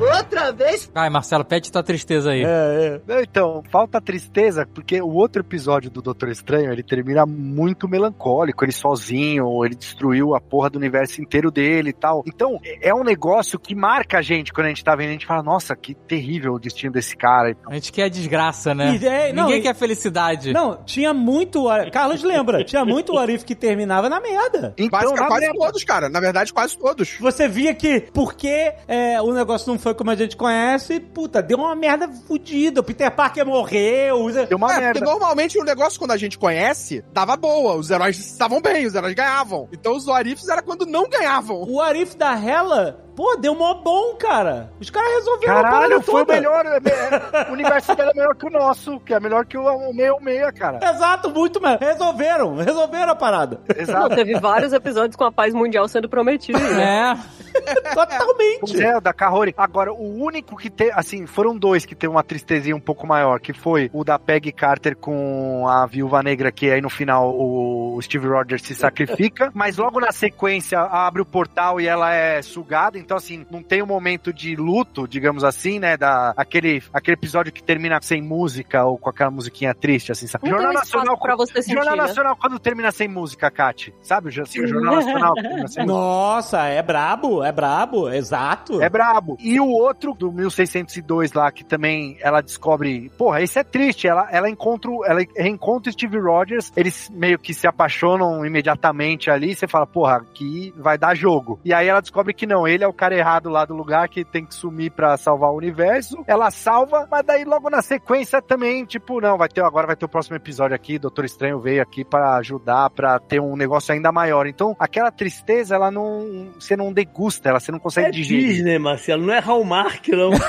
Outra vez? Ai, Marcelo, pede tua tristeza aí. É, é. Então, falta tristeza, porque o outro episódio do Doutor Estranho, ele termina muito melancólico, ele sozinho, ele destruiu a porra do universo inteiro dele e tal. Então, é um negócio que marca a gente quando a gente tá vendo, a gente fala, nossa, que terrível o destino desse cara. A gente quer desgraça, né? E, é, não, Ninguém e- quer felicidade. Não, tinha muito. Carlos lembra, tinha muito Arif que terminava na merda. Então, Quase, quase todos, cara. Na verdade, quase todos. Você via que, porque é, o negócio não foi como a gente conhece, puta, deu uma merda fodida. O Peter Parker morreu. Deu uma é, merda. porque normalmente o negócio, quando a gente conhece, dava boa. Os heróis estavam bem, os heróis ganhavam. Então os Warifs era quando não ganhavam. O Arif da Hela, pô, deu mó bom, cara. Os caras resolveram a Caralho, parada foi o toda. melhor. é, é, O universo dela é melhor que o nosso, que é melhor que o, meio meia, cara. Exato, muito mesmo. Resolveram, resolveram a parada. Não, Exato. teve vários episódios com a paz mundial sendo prometida. Né? É. Totalmente. É, o da Kahori. Agora, o único que tem, assim, foram dois que teve uma tristezinha um pouco maior, que foi o da Peggy Carter com a Viúva Negra, que aí no final o Steve Rogers se sacrifica, mas logo na sequência abre o portal e ela é sugada, então assim, não tem um momento de luto, digamos assim, né, da, aquele, aquele episódio que termina sem música ou com aquela musiquinha triste, assim, sabe? Não um espaço pra você sentir, Jornal né? Nacional quando termina sem música, Kate, sabe? O jo- o Jornal Nacional que termina sem música. Nossa, é brabo, é brabo, exato. É brabo. E o outro, do 1602 lá, que também ela descobre. Porra, esse é triste. Ela, ela encontra. Ela reencontra o Steve Rogers. Eles meio que se apaixonam imediatamente ali. Você fala, porra, aqui vai dar jogo. E aí ela descobre que não, ele é o cara errado lá do lugar que tem que sumir pra salvar o universo. Ela salva, mas daí logo na sequência também, tipo, não, vai ter agora vai ter o próximo episódio aqui. Doutor Estranho veio aqui pra ajudar, pra ter um negócio ainda maior. Então, aquela tristeza, ela não. Você não degusta, ela você não consegue É digerir. Disney, Marcelo, não é Hallmark, não.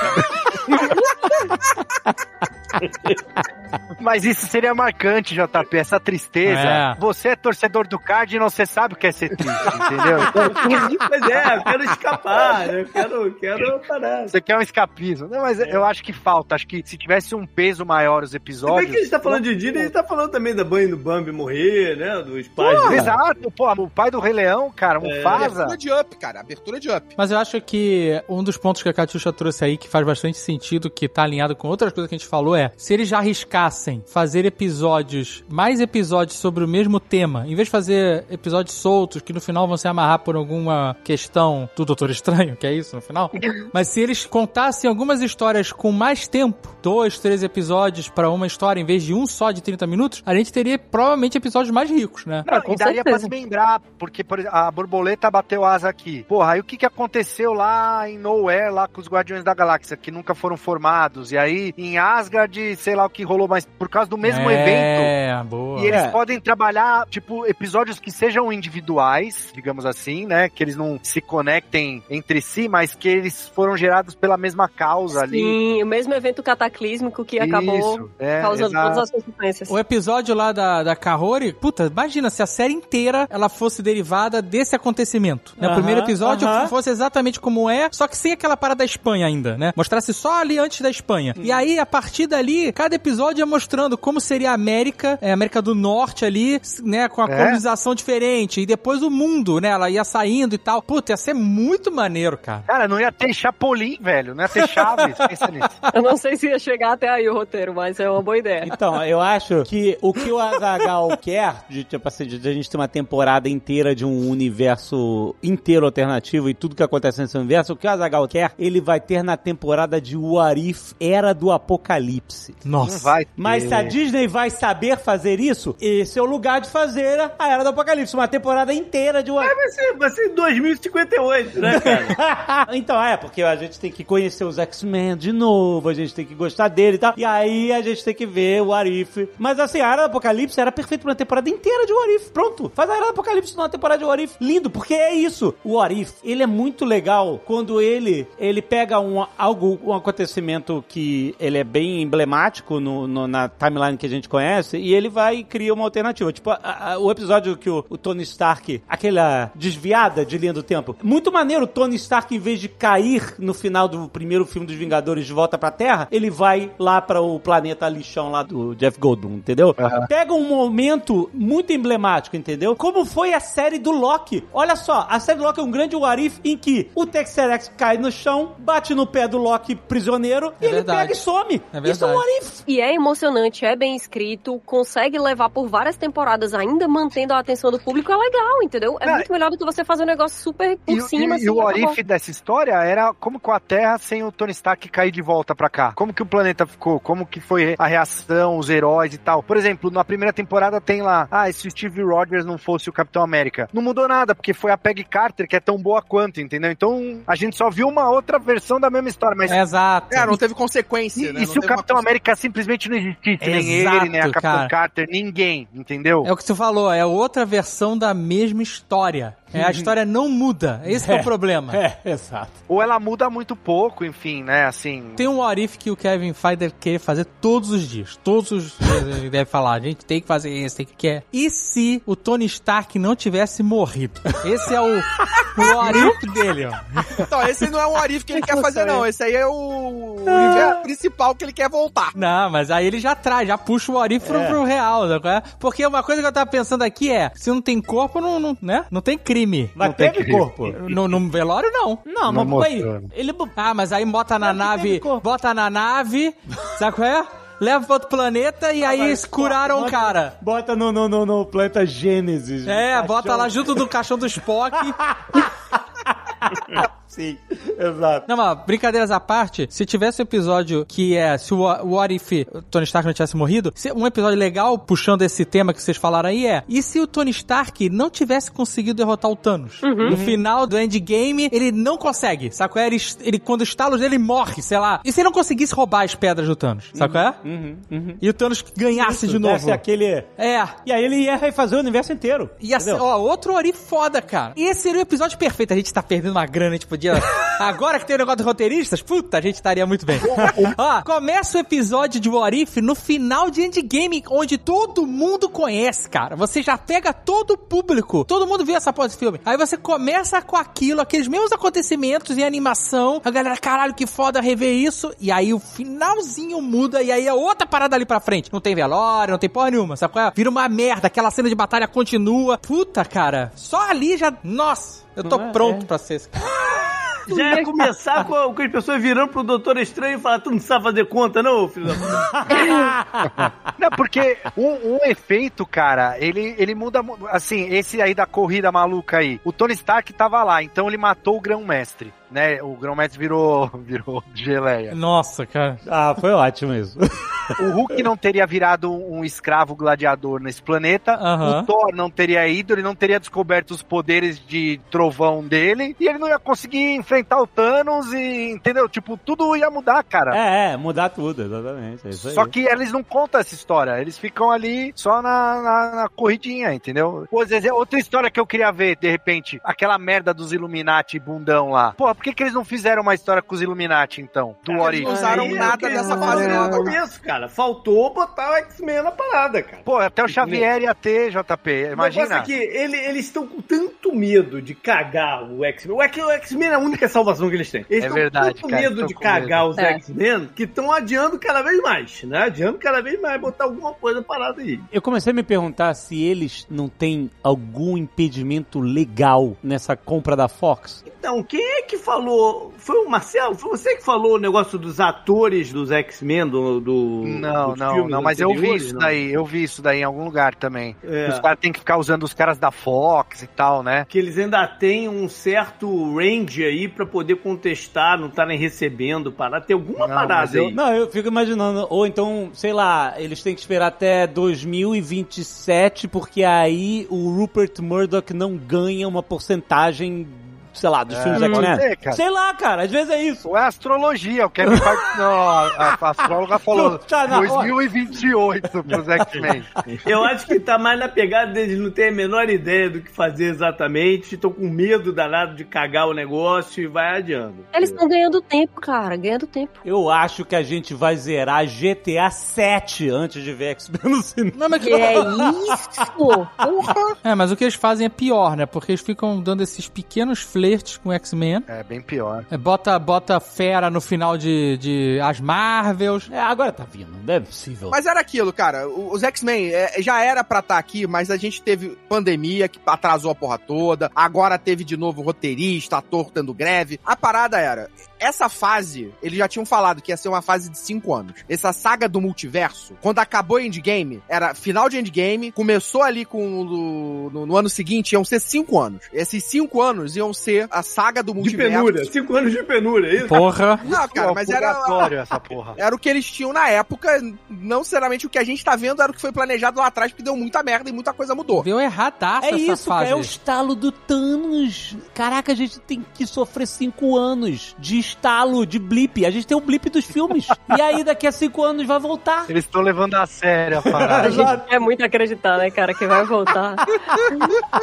Mas isso seria marcante, JP, essa tristeza. É. Você é torcedor do Cardinal, você sabe o que é ser triste, entendeu? Então, Pois é, eu quero escapar, eu quero, quero parar. você quer um escapismo. Não, mas eu acho que falta. Acho que se tivesse um peso maior os Como é episódios. que a gente tá falando de Disney? A gente tá falando também da banho do Bambi morrer, né? Dos pais Pô. Exato, pô, o pai do Rei Leão, cara, um Mufasa. Abertura de up, cara. Abertura de up. Mas eu acho que um dos pontos que a Catiuxa trouxe aí, que faz bastante sentido, que tá alinhado com outras coisas que a gente falou, é se eles já arriscassem fazer episódios, mais episódios sobre o mesmo tema, em vez de fazer episódios soltos que no final vão se amarrar por alguma questão do Doutor Estranho, que é isso no final, mas se eles contassem algumas histórias com mais tempo, dois, três episódios pra uma história em vez de um só de 30 minutos, a gente teria provavelmente episódios mais ricos, né? Não, com e daria pra certeza. se lembrar, porque por exemplo, a borboleta bateu asa aqui. Porra, aí o que, que aconteceu lá em Nowhere, lá com os Guardiões da Galáxia, que nunca foram formados? E aí em Asgard, sei lá o que rolou, mas por causa do mesmo evento. É, boa. E eles É. podem trabalhar, tipo, episódios que sejam individuais, digamos assim, né? Que eles não se conectem entre si, mas que eles foram gerados pela mesma causa ali. Sim, o mesmo evento cataclísmico que acabou Isso, é, causando exato. todas as consequências. O episódio lá da, da Kahori, puta, imagina se a série inteira ela fosse derivada desse acontecimento. Né? O Aham, primeiro episódio aham. fosse exatamente como é, só que sem aquela parada da Espanha ainda, né? Mostrasse só ali antes da Espanha. E aí, a partir dali, cada episódio ia mostrando como seria a América, é, a América do Norte ali, né? Com a É. colonização diferente. E depois o mundo, né? Ela ia saindo e tal. Puta, ia ser muito maneiro, cara. Cara, não ia ter Chapolin, velho. Não ia ter Chaves. Pensa nisso. Eu não sei se ia chegar até aí o roteiro, mas é uma boa ideia. Então, eu acho que o que o Azagal quer, de, tipo assim, de a gente ter uma temporada inteira de um universo inteiro alternativo e tudo que acontece nesse universo, o que o Azagal quer, ele vai ter na temporada de What If Era do Apocalipse. Não vai ter. Mas se a Disney vai saber fazer isso, esse é o lugar de fazer a Era do Apocalipse, uma temporada inteira de What If. Vai ser, vai ser em 2058, né, cara? então, é, porque a gente tem que conhecer os X-Men de novo, a gente tem que gostar dele e tal. E aí a gente tem que ver o What If. Mas assim, a Era do Apocalipse era perfeito pra uma temporada inteira de What If. Pronto, faz a Era do Apocalipse numa temporada de What If. Lindo, porque é isso. O What If, ele é muito legal quando ele ele pega um, algo, um acontecimento que ele é bem emblemático no, no- na timeline que a gente conhece e ele vai e cria uma alternativa. Tipo, a- a- o episódio que o, o Tony Stark, aquela desviada de linha do tempo. Muito maneiro, o Tony Stark, em vez de cair no final do primeiro filme dos Vingadores de volta pra Terra, ele vai lá para o planeta lixão lá do Jeff Goldblum, entendeu? Pega um momento muito emblemático, entendeu? Como foi a série do Loki. Olha só, a série do Loki é um grande what if em que o Texerex cai no chão, bate no pé do Loki prisioneiro e É ele verdade. pega e some. É Isso é um verdade. what if. E é emocionante, é bem escrito, consegue levar por várias temporadas, ainda mantendo a atenção do público, é legal, entendeu? É Não, muito melhor do que você fazer um negócio super por E, cima, e, assim, e o what acabou. if dessa história era como com a Terra sem o Tony Stark cair de volta pra cá. Como que o planeta ficou? Como que foi a reação, os heróis e tal. Por exemplo, na primeira temporada tem lá, ah, e se o Steve Rogers não fosse o Capitão América. Não mudou nada, porque foi a Peggy Carter que é tão boa quanto, entendeu? Então a gente só viu uma outra versão da mesma história, mas Exato. É, não teve consequência, E, né? e se o Capitão América simplesmente não existisse, nem Exato, ele, nem a Capitã cara. Carter, ninguém, entendeu? É o que você falou, é outra versão da mesma história. É, a história não muda. Esse que é o problema. É, exato. Ou ela muda muito pouco, enfim, né? Assim. Tem um what if que o Kevin Feige quer fazer todos os dias. Todos os dias ele deve falar, a gente tem que fazer isso, tem que quer. E se o Tony Stark não tivesse morrido? Esse é o, o dele, ó. Então, esse não é um Arif que ele quer fazer, não. Esse aí é o universo principal que ele quer voltar. Não, mas aí ele já traz, já puxa o what if pro, É. pro real, sabe qual é? Porque uma coisa que eu tava pensando aqui é, se não tem corpo, não, não, né? Não tem crime. Mas Não tem teve crime. corpo. No, no velório, não. Não, Não mas aí, ele... Ah, mas aí bota na nave, bota na nave, sabe qual é? Leva pra outro planeta e aí Mas curaram o bota- cara. Bota no, no, no, no planeta Gênesis. É, bota lá junto do caixão do Spock. Sim, exato. Não, mas brincadeiras à parte, se tivesse um episódio que é se o o What If Tony Stark não tivesse morrido, se- um episódio legal puxando esse tema que vocês falaram aí é, e se o Tony Stark não tivesse conseguido derrotar o Thanos? No final do Endgame, ele não consegue, sabe qual é? Ele, ele quando dele, ele morre, sei lá. E se ele não conseguisse roubar as pedras do Thanos, sabe qual é? Uhum, uhum. E o Thanos ganhasse de Isso, novo. desse aquele... É, E aí ele ia refazer o universo inteiro. Ia ser, entendeu? ó, outro Ori foda, cara. E esse seria o episódio perfeito. A gente tá perdendo uma grana, a gente podia. Agora que tem o negócio dos roteiristas, puta, a gente estaria muito bem. ó, começa o episódio de What If no final de Endgame, onde todo mundo conhece, cara. Você já pega todo o público. Todo mundo viu essa pós filme. Aí você começa com aquilo, aqueles mesmos acontecimentos e animação. A galera, caralho, que foda rever isso. E aí o finalzinho muda, e aí é outra parada ali pra frente. Não tem velório, não tem porra nenhuma, sabe qual é? Vira uma merda, aquela cena de batalha continua. Puta, cara. Só ali já. Nossa, eu tô é? pronto É. pra ser esse cara. Já ia começar com, com as pessoas virando pro Doutor Estranho e falar, tu não sabe fazer conta, não, filho da puta?" Não, porque um, um efeito, cara, ele, ele muda. mu- Assim, esse aí da corrida maluca aí. O Tony Stark tava lá, então ele matou o grão-mestre. Né? O grão-mestre virou, virou geleia. Nossa, cara. Ah, foi ótimo isso. O Hulk não teria virado um escravo gladiador nesse planeta. Aham. O Thor não teria ido, ele não teria descoberto os poderes de trovão dele. E ele não ia conseguir enfrentar o Thanos e, entendeu? Tipo, tudo ia mudar, cara. É, é, mudar tudo, exatamente. É isso aí. Só que eles não contam essa história, eles ficam ali só na, na, na corridinha, entendeu? Pô, Zezé, outra história que eu queria ver, de repente, aquela merda dos Illuminati bundão lá. Pô, por que, que eles não fizeram uma história com os Illuminati, então? Do What Eles não usaram Aí, nada dessa fase eu nova. conheço, cara. Faltou botar o X-Men na parada, cara. Pô, até o Xavier ia ter, JP, imagina. é que ele- eles estão com tanto medo de cagar o X-Men. O X-Men é a única salvação que eles têm. Eles É estão verdade, com tanto cara, medo de cagar os É. X-Men que estão adiando cada vez mais, né? Adiando cada vez mais, botar alguma coisa parada aí. Eu comecei a me perguntar se eles não têm algum impedimento legal nessa compra da Fox. Então, quem é que falou? Foi o Marcelo? Foi você que falou o negócio dos atores dos X-Men do, do. Não, não, não, mas eu vi isso não? daí, eu vi isso daí em algum lugar também. É. Os caras têm que ficar usando os caras da Fox e tal, né? Que eles ainda têm um certo range aí pra poder contestar, não estarem recebendo, parar. Tem alguma Não, parada eu- aí. Não, eu fico imaginando, ou então, sei lá, eles têm que esperar até 2027, porque aí o Rupert Murdoch não ganha uma porcentagem, sei lá, dos É, filmes X-Men. Sei lá, cara, às vezes é isso. Ou é astrologia, o Kevin Feige, não, a, a astróloga falou tá na hora. 2028 pros X-Men. Eu acho que tá mais na pegada deles não terem a menor ideia do que fazer exatamente, estão com medo danado de cagar o negócio e vai adiando. Eles estão ganhando tempo, cara, ganhando tempo. Eu acho que a gente vai zerar GTA 7 antes de ver X-Men no cinema. Não, mas Que é isso? Porra! É, mas o que eles fazem é pior, né? Porque eles ficam dando esses pequenos flertes com o X-Men. É, bem pior. É, Bota, bota fera no final de, de As Marvels. É, agora tá vindo, não é possível. Mas era aquilo, cara. o- Os X-Men é, já era pra estar aqui, mas a gente teve pandemia que atrasou a porra toda. Agora teve de novo roteirista, ator tendo greve. A parada era. Essa fase, eles já tinham falado que ia ser uma fase de cinco anos. Essa saga do multiverso, quando acabou Endgame, era final de Endgame, começou ali com o- no, no ano seguinte, iam ser cinco anos. Esses cinco anos iam ser a saga do De multiverso. penúria, cinco anos de penúria, é isso? Porra. Não, cara, Pô, mas era, essa porra. era o que eles tinham na época, não sinceramente o que a gente tá vendo era o que foi planejado lá atrás, porque deu muita merda e muita coisa mudou. Deu erradaça É essa isso, fase. cara, é o estalo do Thanos. Caraca, a gente tem que sofrer cinco anos de estalo, de blip. A gente tem o blip dos filmes. e aí, daqui a cinco anos, vai voltar. Eles estão levando a sério a A parada. gente quer muito acreditar, né, cara, que vai voltar.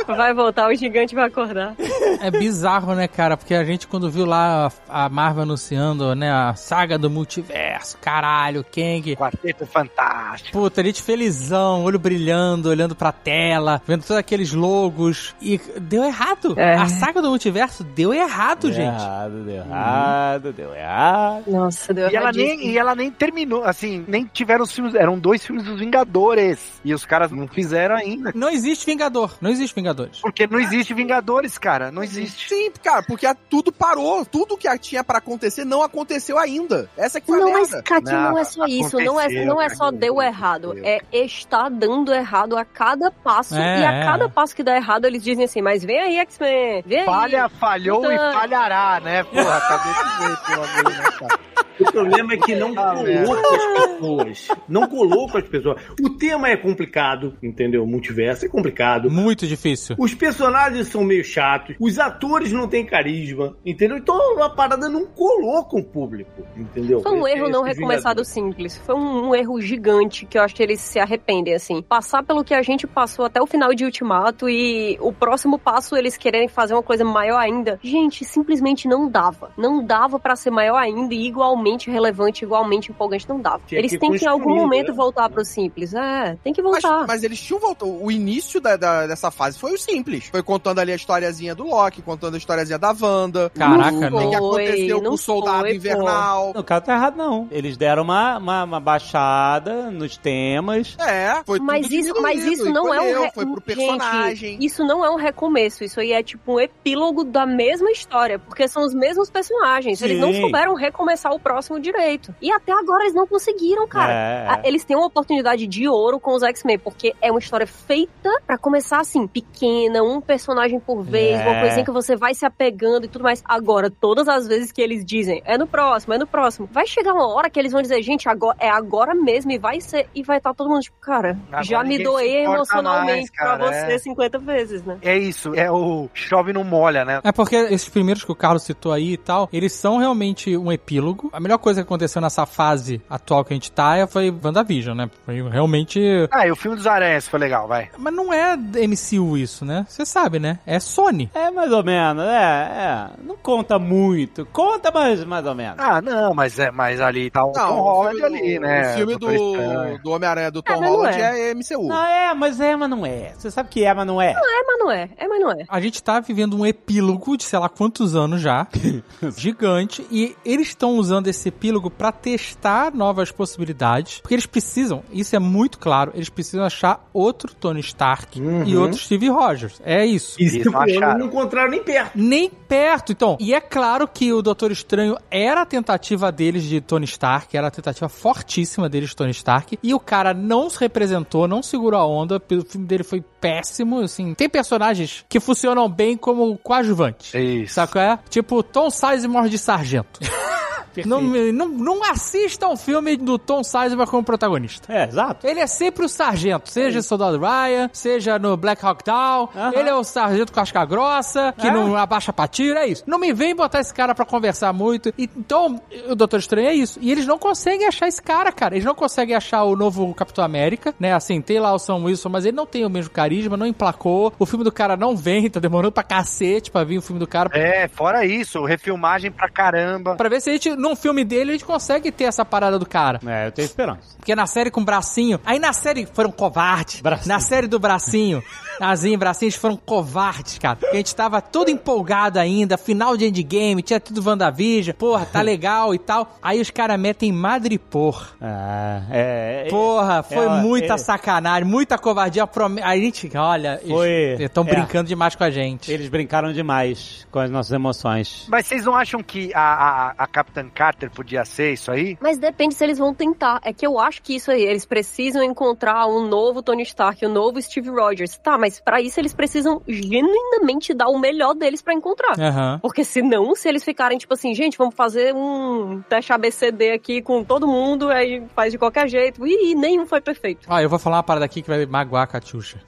Vai voltar, o gigante vai acordar. É bizarro, né, cara? Porque a gente, quando viu lá a Marvel anunciando, né, a saga do multiverso, caralho, Kang. Quarteto Fantástico. Puta, a gente felizão, olho brilhando, olhando pra tela, vendo todos aqueles logos. E deu errado. É. A saga do multiverso deu errado, Deu gente. errado, deu errado, deu errado. Nossa, deu E ela, nem, e ela nem terminou, assim, nem tiveram os filmes, eram dois filmes dos Vingadores. E os caras não fizeram ainda. Não existe Vingador. Não existe Vingadores. Porque não existe Vingadores, cara. Não existe. Sim, cara, porque a- tudo parou. Tudo que tinha pra acontecer não aconteceu ainda. Essa que foi a Não, mas, merda. Catinho, não, Não, é só isso. Não é, não é cara, só deu errado. É está dando errado a cada passo. É, e a é. cada passo que dá errado, eles dizem assim, mas vem aí, X-Men. Vem aí. Falha, falhou Então- e falhará, né? Porra, tá desse jeito, cara. O problema é que não Ah, colou com as pessoas. Não colou com as pessoas. O tema é complicado, entendeu? O multiverso é complicado. Muito difícil. Os personagens são meio chatos, os atores não têm carisma, entendeu? Então a parada não colou com o público, entendeu? Foi um Esse- erro não esses recomeçado simples. Foi um, um erro gigante que eu acho que eles se arrependem, assim. Passar pelo que a gente passou até o final de Ultimato e o próximo passo eles quererem fazer uma coisa maior ainda. Gente, simplesmente não dava. Não dava pra ser maior ainda e igualmente relevante, igualmente empolgante. Não dava. Tinha eles que têm que em algum momento né? voltar pro simples. É, tem que Mas, voltar. mas eles tinham voltado. O início da, da- dessa fase foi o simples. Foi contando ali a historiazinha do Loki, contando a historiazinha da Wanda. Caraca, Não né? O que aconteceu com o soldado foi, pô. invernal. O cara tá errado, não. Eles deram uma, uma, uma baixada nos temas. É, foi Mas tudo isso, mas isso não é um re... Foi pro Gente, personagem. isso não é um recomeço, isso aí é tipo um epílogo da mesma história, porque são os mesmos personagens. Eles não Sim. souberam recomeçar o próximo direito. E até agora eles não conseguiram, cara. É. Ah, Eles têm uma oportunidade de ouro com os X-Men, porque é uma história feita pra começar assim, pequena, um personagem por vez, É. uma coisinha que você vai se apegando e tudo mais. Agora, todas as vezes que eles dizem, é no próximo, é no próximo, vai chegar uma hora que eles vão dizer, gente, agora, é agora mesmo e vai ser, e vai estar todo mundo tipo, cara, Agora já me doei emocionalmente mais, cara, pra você é. 50 vezes, né? É isso, é o chove não molha, né? É porque esses primeiros que o Carlos citou aí e tal, eles são realmente um epílogo. A melhor coisa que aconteceu nessa fase atual que a gente tá é- foi WandaVision, né? Foi realmente. Ah, e o filme dos Aranhas foi legal, vai. Mas não é MCU isso, né? Você sabe, né? É Sony. É mais ou menos, é, é. Não conta muito. Conta, mas mais ou menos. Ah, não, mas é mais ali tá o Tom Não, Holland o filme ali, do, né? O filme do, do Homem-Aranha do Tom mas não Holland é. é, MCU. Não, é, mas é, mas não é. Você sabe que é, mas não é. É, mas não é, é, mas não é. A gente tá vivendo um epílogo de sei lá quantos anos já, gigante, e eles estão usando esse epílogo pra testar novas possibilidades, porque eles precisam, isso é muito claro, eles precisam achar outro Tony Stark e Uhum. outro Steve Rogers. É isso. E Isso, se for, acharam. não encontraram nem perto. Nem perto, então. E é claro que o Doutor Estranho era a tentativa deles de Tony Stark, era a tentativa fortíssima deles de Tony Stark, e o cara não se representou, não segurou a onda, o filme dele foi péssimo, assim. Tem personagens que funcionam bem como coadjuvantes. Isso. Sabe qual é? Tipo Tom Sizemore de Sargento. não, não, não assista ao filme do Tom Sizemore como protagonista. É, exato. Ele é sempre o sargento, seja Soldado Ryan, seja no Black Hawk Down. Aham. Ele é o sargento casca grossa, que É. não abaixa pra tiro, é isso. Não me vem botar esse cara pra conversar muito. E- Então, o Doutor Estranho é isso. E eles não conseguem achar esse cara, cara. Eles não conseguem achar o novo Capitão América, né? Assim, tem lá o Sam Wilson, mas ele não tem o mesmo carisma, não emplacou. O filme do cara não vem, tá demorando pra cacete pra vir o filme do cara. É, fora isso, refilmagem pra caramba. Pra ver se a gente, num filme dele, a gente consegue ter essa parada do cara. É, eu tenho esperança. Porque na série com bracinho. Aí na série foram covardes. Bracinho. Na série do bracinho. Nazinho e bracinho, eles foram covardes, cara. Porque a gente tava todo empolgado ainda. Final de endgame, tinha tudo WandaVision. Porra, tá legal e tal. Aí os caras metem Madripor. Ah, é. é- Porra, foi é, muita é- sacanagem, muita covardia. A gente, olha, Foi, eles estão é. brincando demais com a gente. Eles brincaram demais com as nossas emoções. Mas vocês não acham que a, a, a Capitã Carter podia ser isso aí? Mas depende se eles vão tentar. É que eu acho que isso aí, eles precisam encontrar um novo Tony Stark, um novo Steve Rogers. Tá, mas pra isso eles precisam genuinamente dar o melhor deles pra encontrar. Aham. Porque senão, se eles ficarem tipo assim, gente, vamos fazer um teste ABCD aqui com todo mundo, aí faz de qualquer jeito. Ih, nenhum foi perfeito. Ó, eu vou falar uma parada aqui que vai magoar a Catiuxa.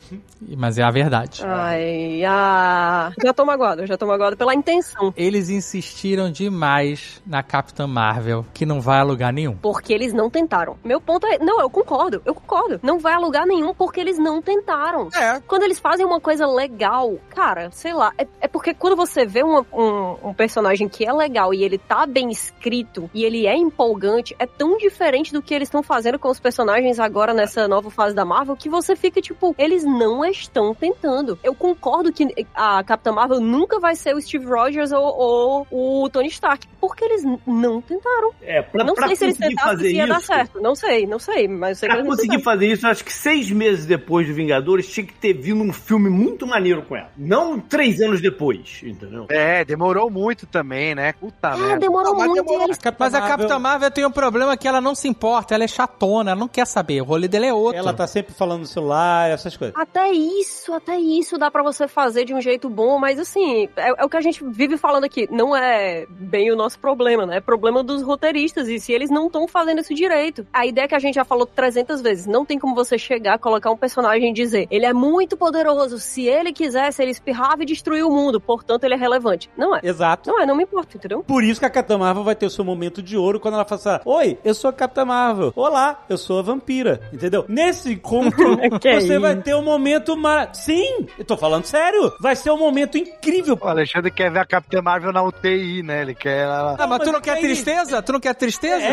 Mas é a verdade. Ai, ah. Já tô magoado, já tô magoado pela intenção. Eles insistiram demais na Capitã Marvel, que não vai a lugar nenhum. Porque eles não tentaram. Meu ponto é. Não, eu concordo, eu concordo. Não vai a lugar nenhum porque eles não tentaram. É, Quando eles fazem uma coisa legal, cara, sei lá, é, é porque quando você vê uma- um, um personagem que é legal e ele tá bem escrito e ele é empolgante, é tão diferente do que eles estão fazendo com os personagens agora nessa nova fase da Marvel que você fica tipo, eles não estão tentando. Eu concordo que a Capitã Marvel nunca vai ser o Steve Rogers ou, ou o Tony Stark, porque eles não tentaram. É, pra, não pra sei se eles fazer se ia dar isso. certo. Não sei, não sei, mas eu sei que Pra eles não conseguir tentaram. fazer isso, acho que seis meses depois do Vingadores tinha que ter vindo um filme muito maneiro com ela. Não três anos depois, entendeu? É, demorou muito também, né? Puta É, merda. demorou Não, muito demorou. Mas a Capitã Marvel tem um problema que ela não se importa, ela é chatona, ela não quer saber. O rolê dela é outro. Ela tá sempre falando no celular, essas coisas. Até isso, até isso dá pra você fazer de um jeito bom, mas assim, é, é o que a gente vive falando aqui. Não é bem o nosso problema, né? É problema dos roteiristas. E se eles não estão fazendo isso direito. A ideia que a gente já falou 300 vezes: não tem como você chegar, colocar um personagem e dizer ele é muito poderoso. Se ele quisesse, ele espirrava e destruía o mundo. Portanto, ele é relevante. Não é. Exato. Não é, não me importa, entendeu? Por isso que a Capitã Marvel vai ter o seu momento de ouro quando ela fala assim, Oi, eu sou a Capitã Marvel. Olá, eu sou a vampira. Entendeu? Nesse encontro, Que você vai isso? ter um momento mar... Sim, eu tô falando sério. Vai ser um momento incrível. O Alexandre quer ver a Capitã Marvel na UTI, né? Ele quer ela. Ah, mas tu mas não quer aí- tristeza? Tu não quer tristeza?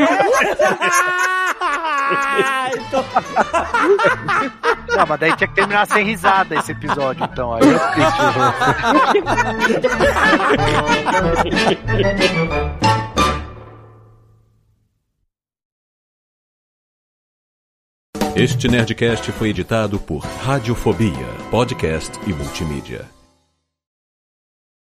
então, Não, mas daí tinha que terminar sem risada esse episódio, então. Aí eu triste. Este Nerdcast foi editado por Radiofobia, podcast e multimídia.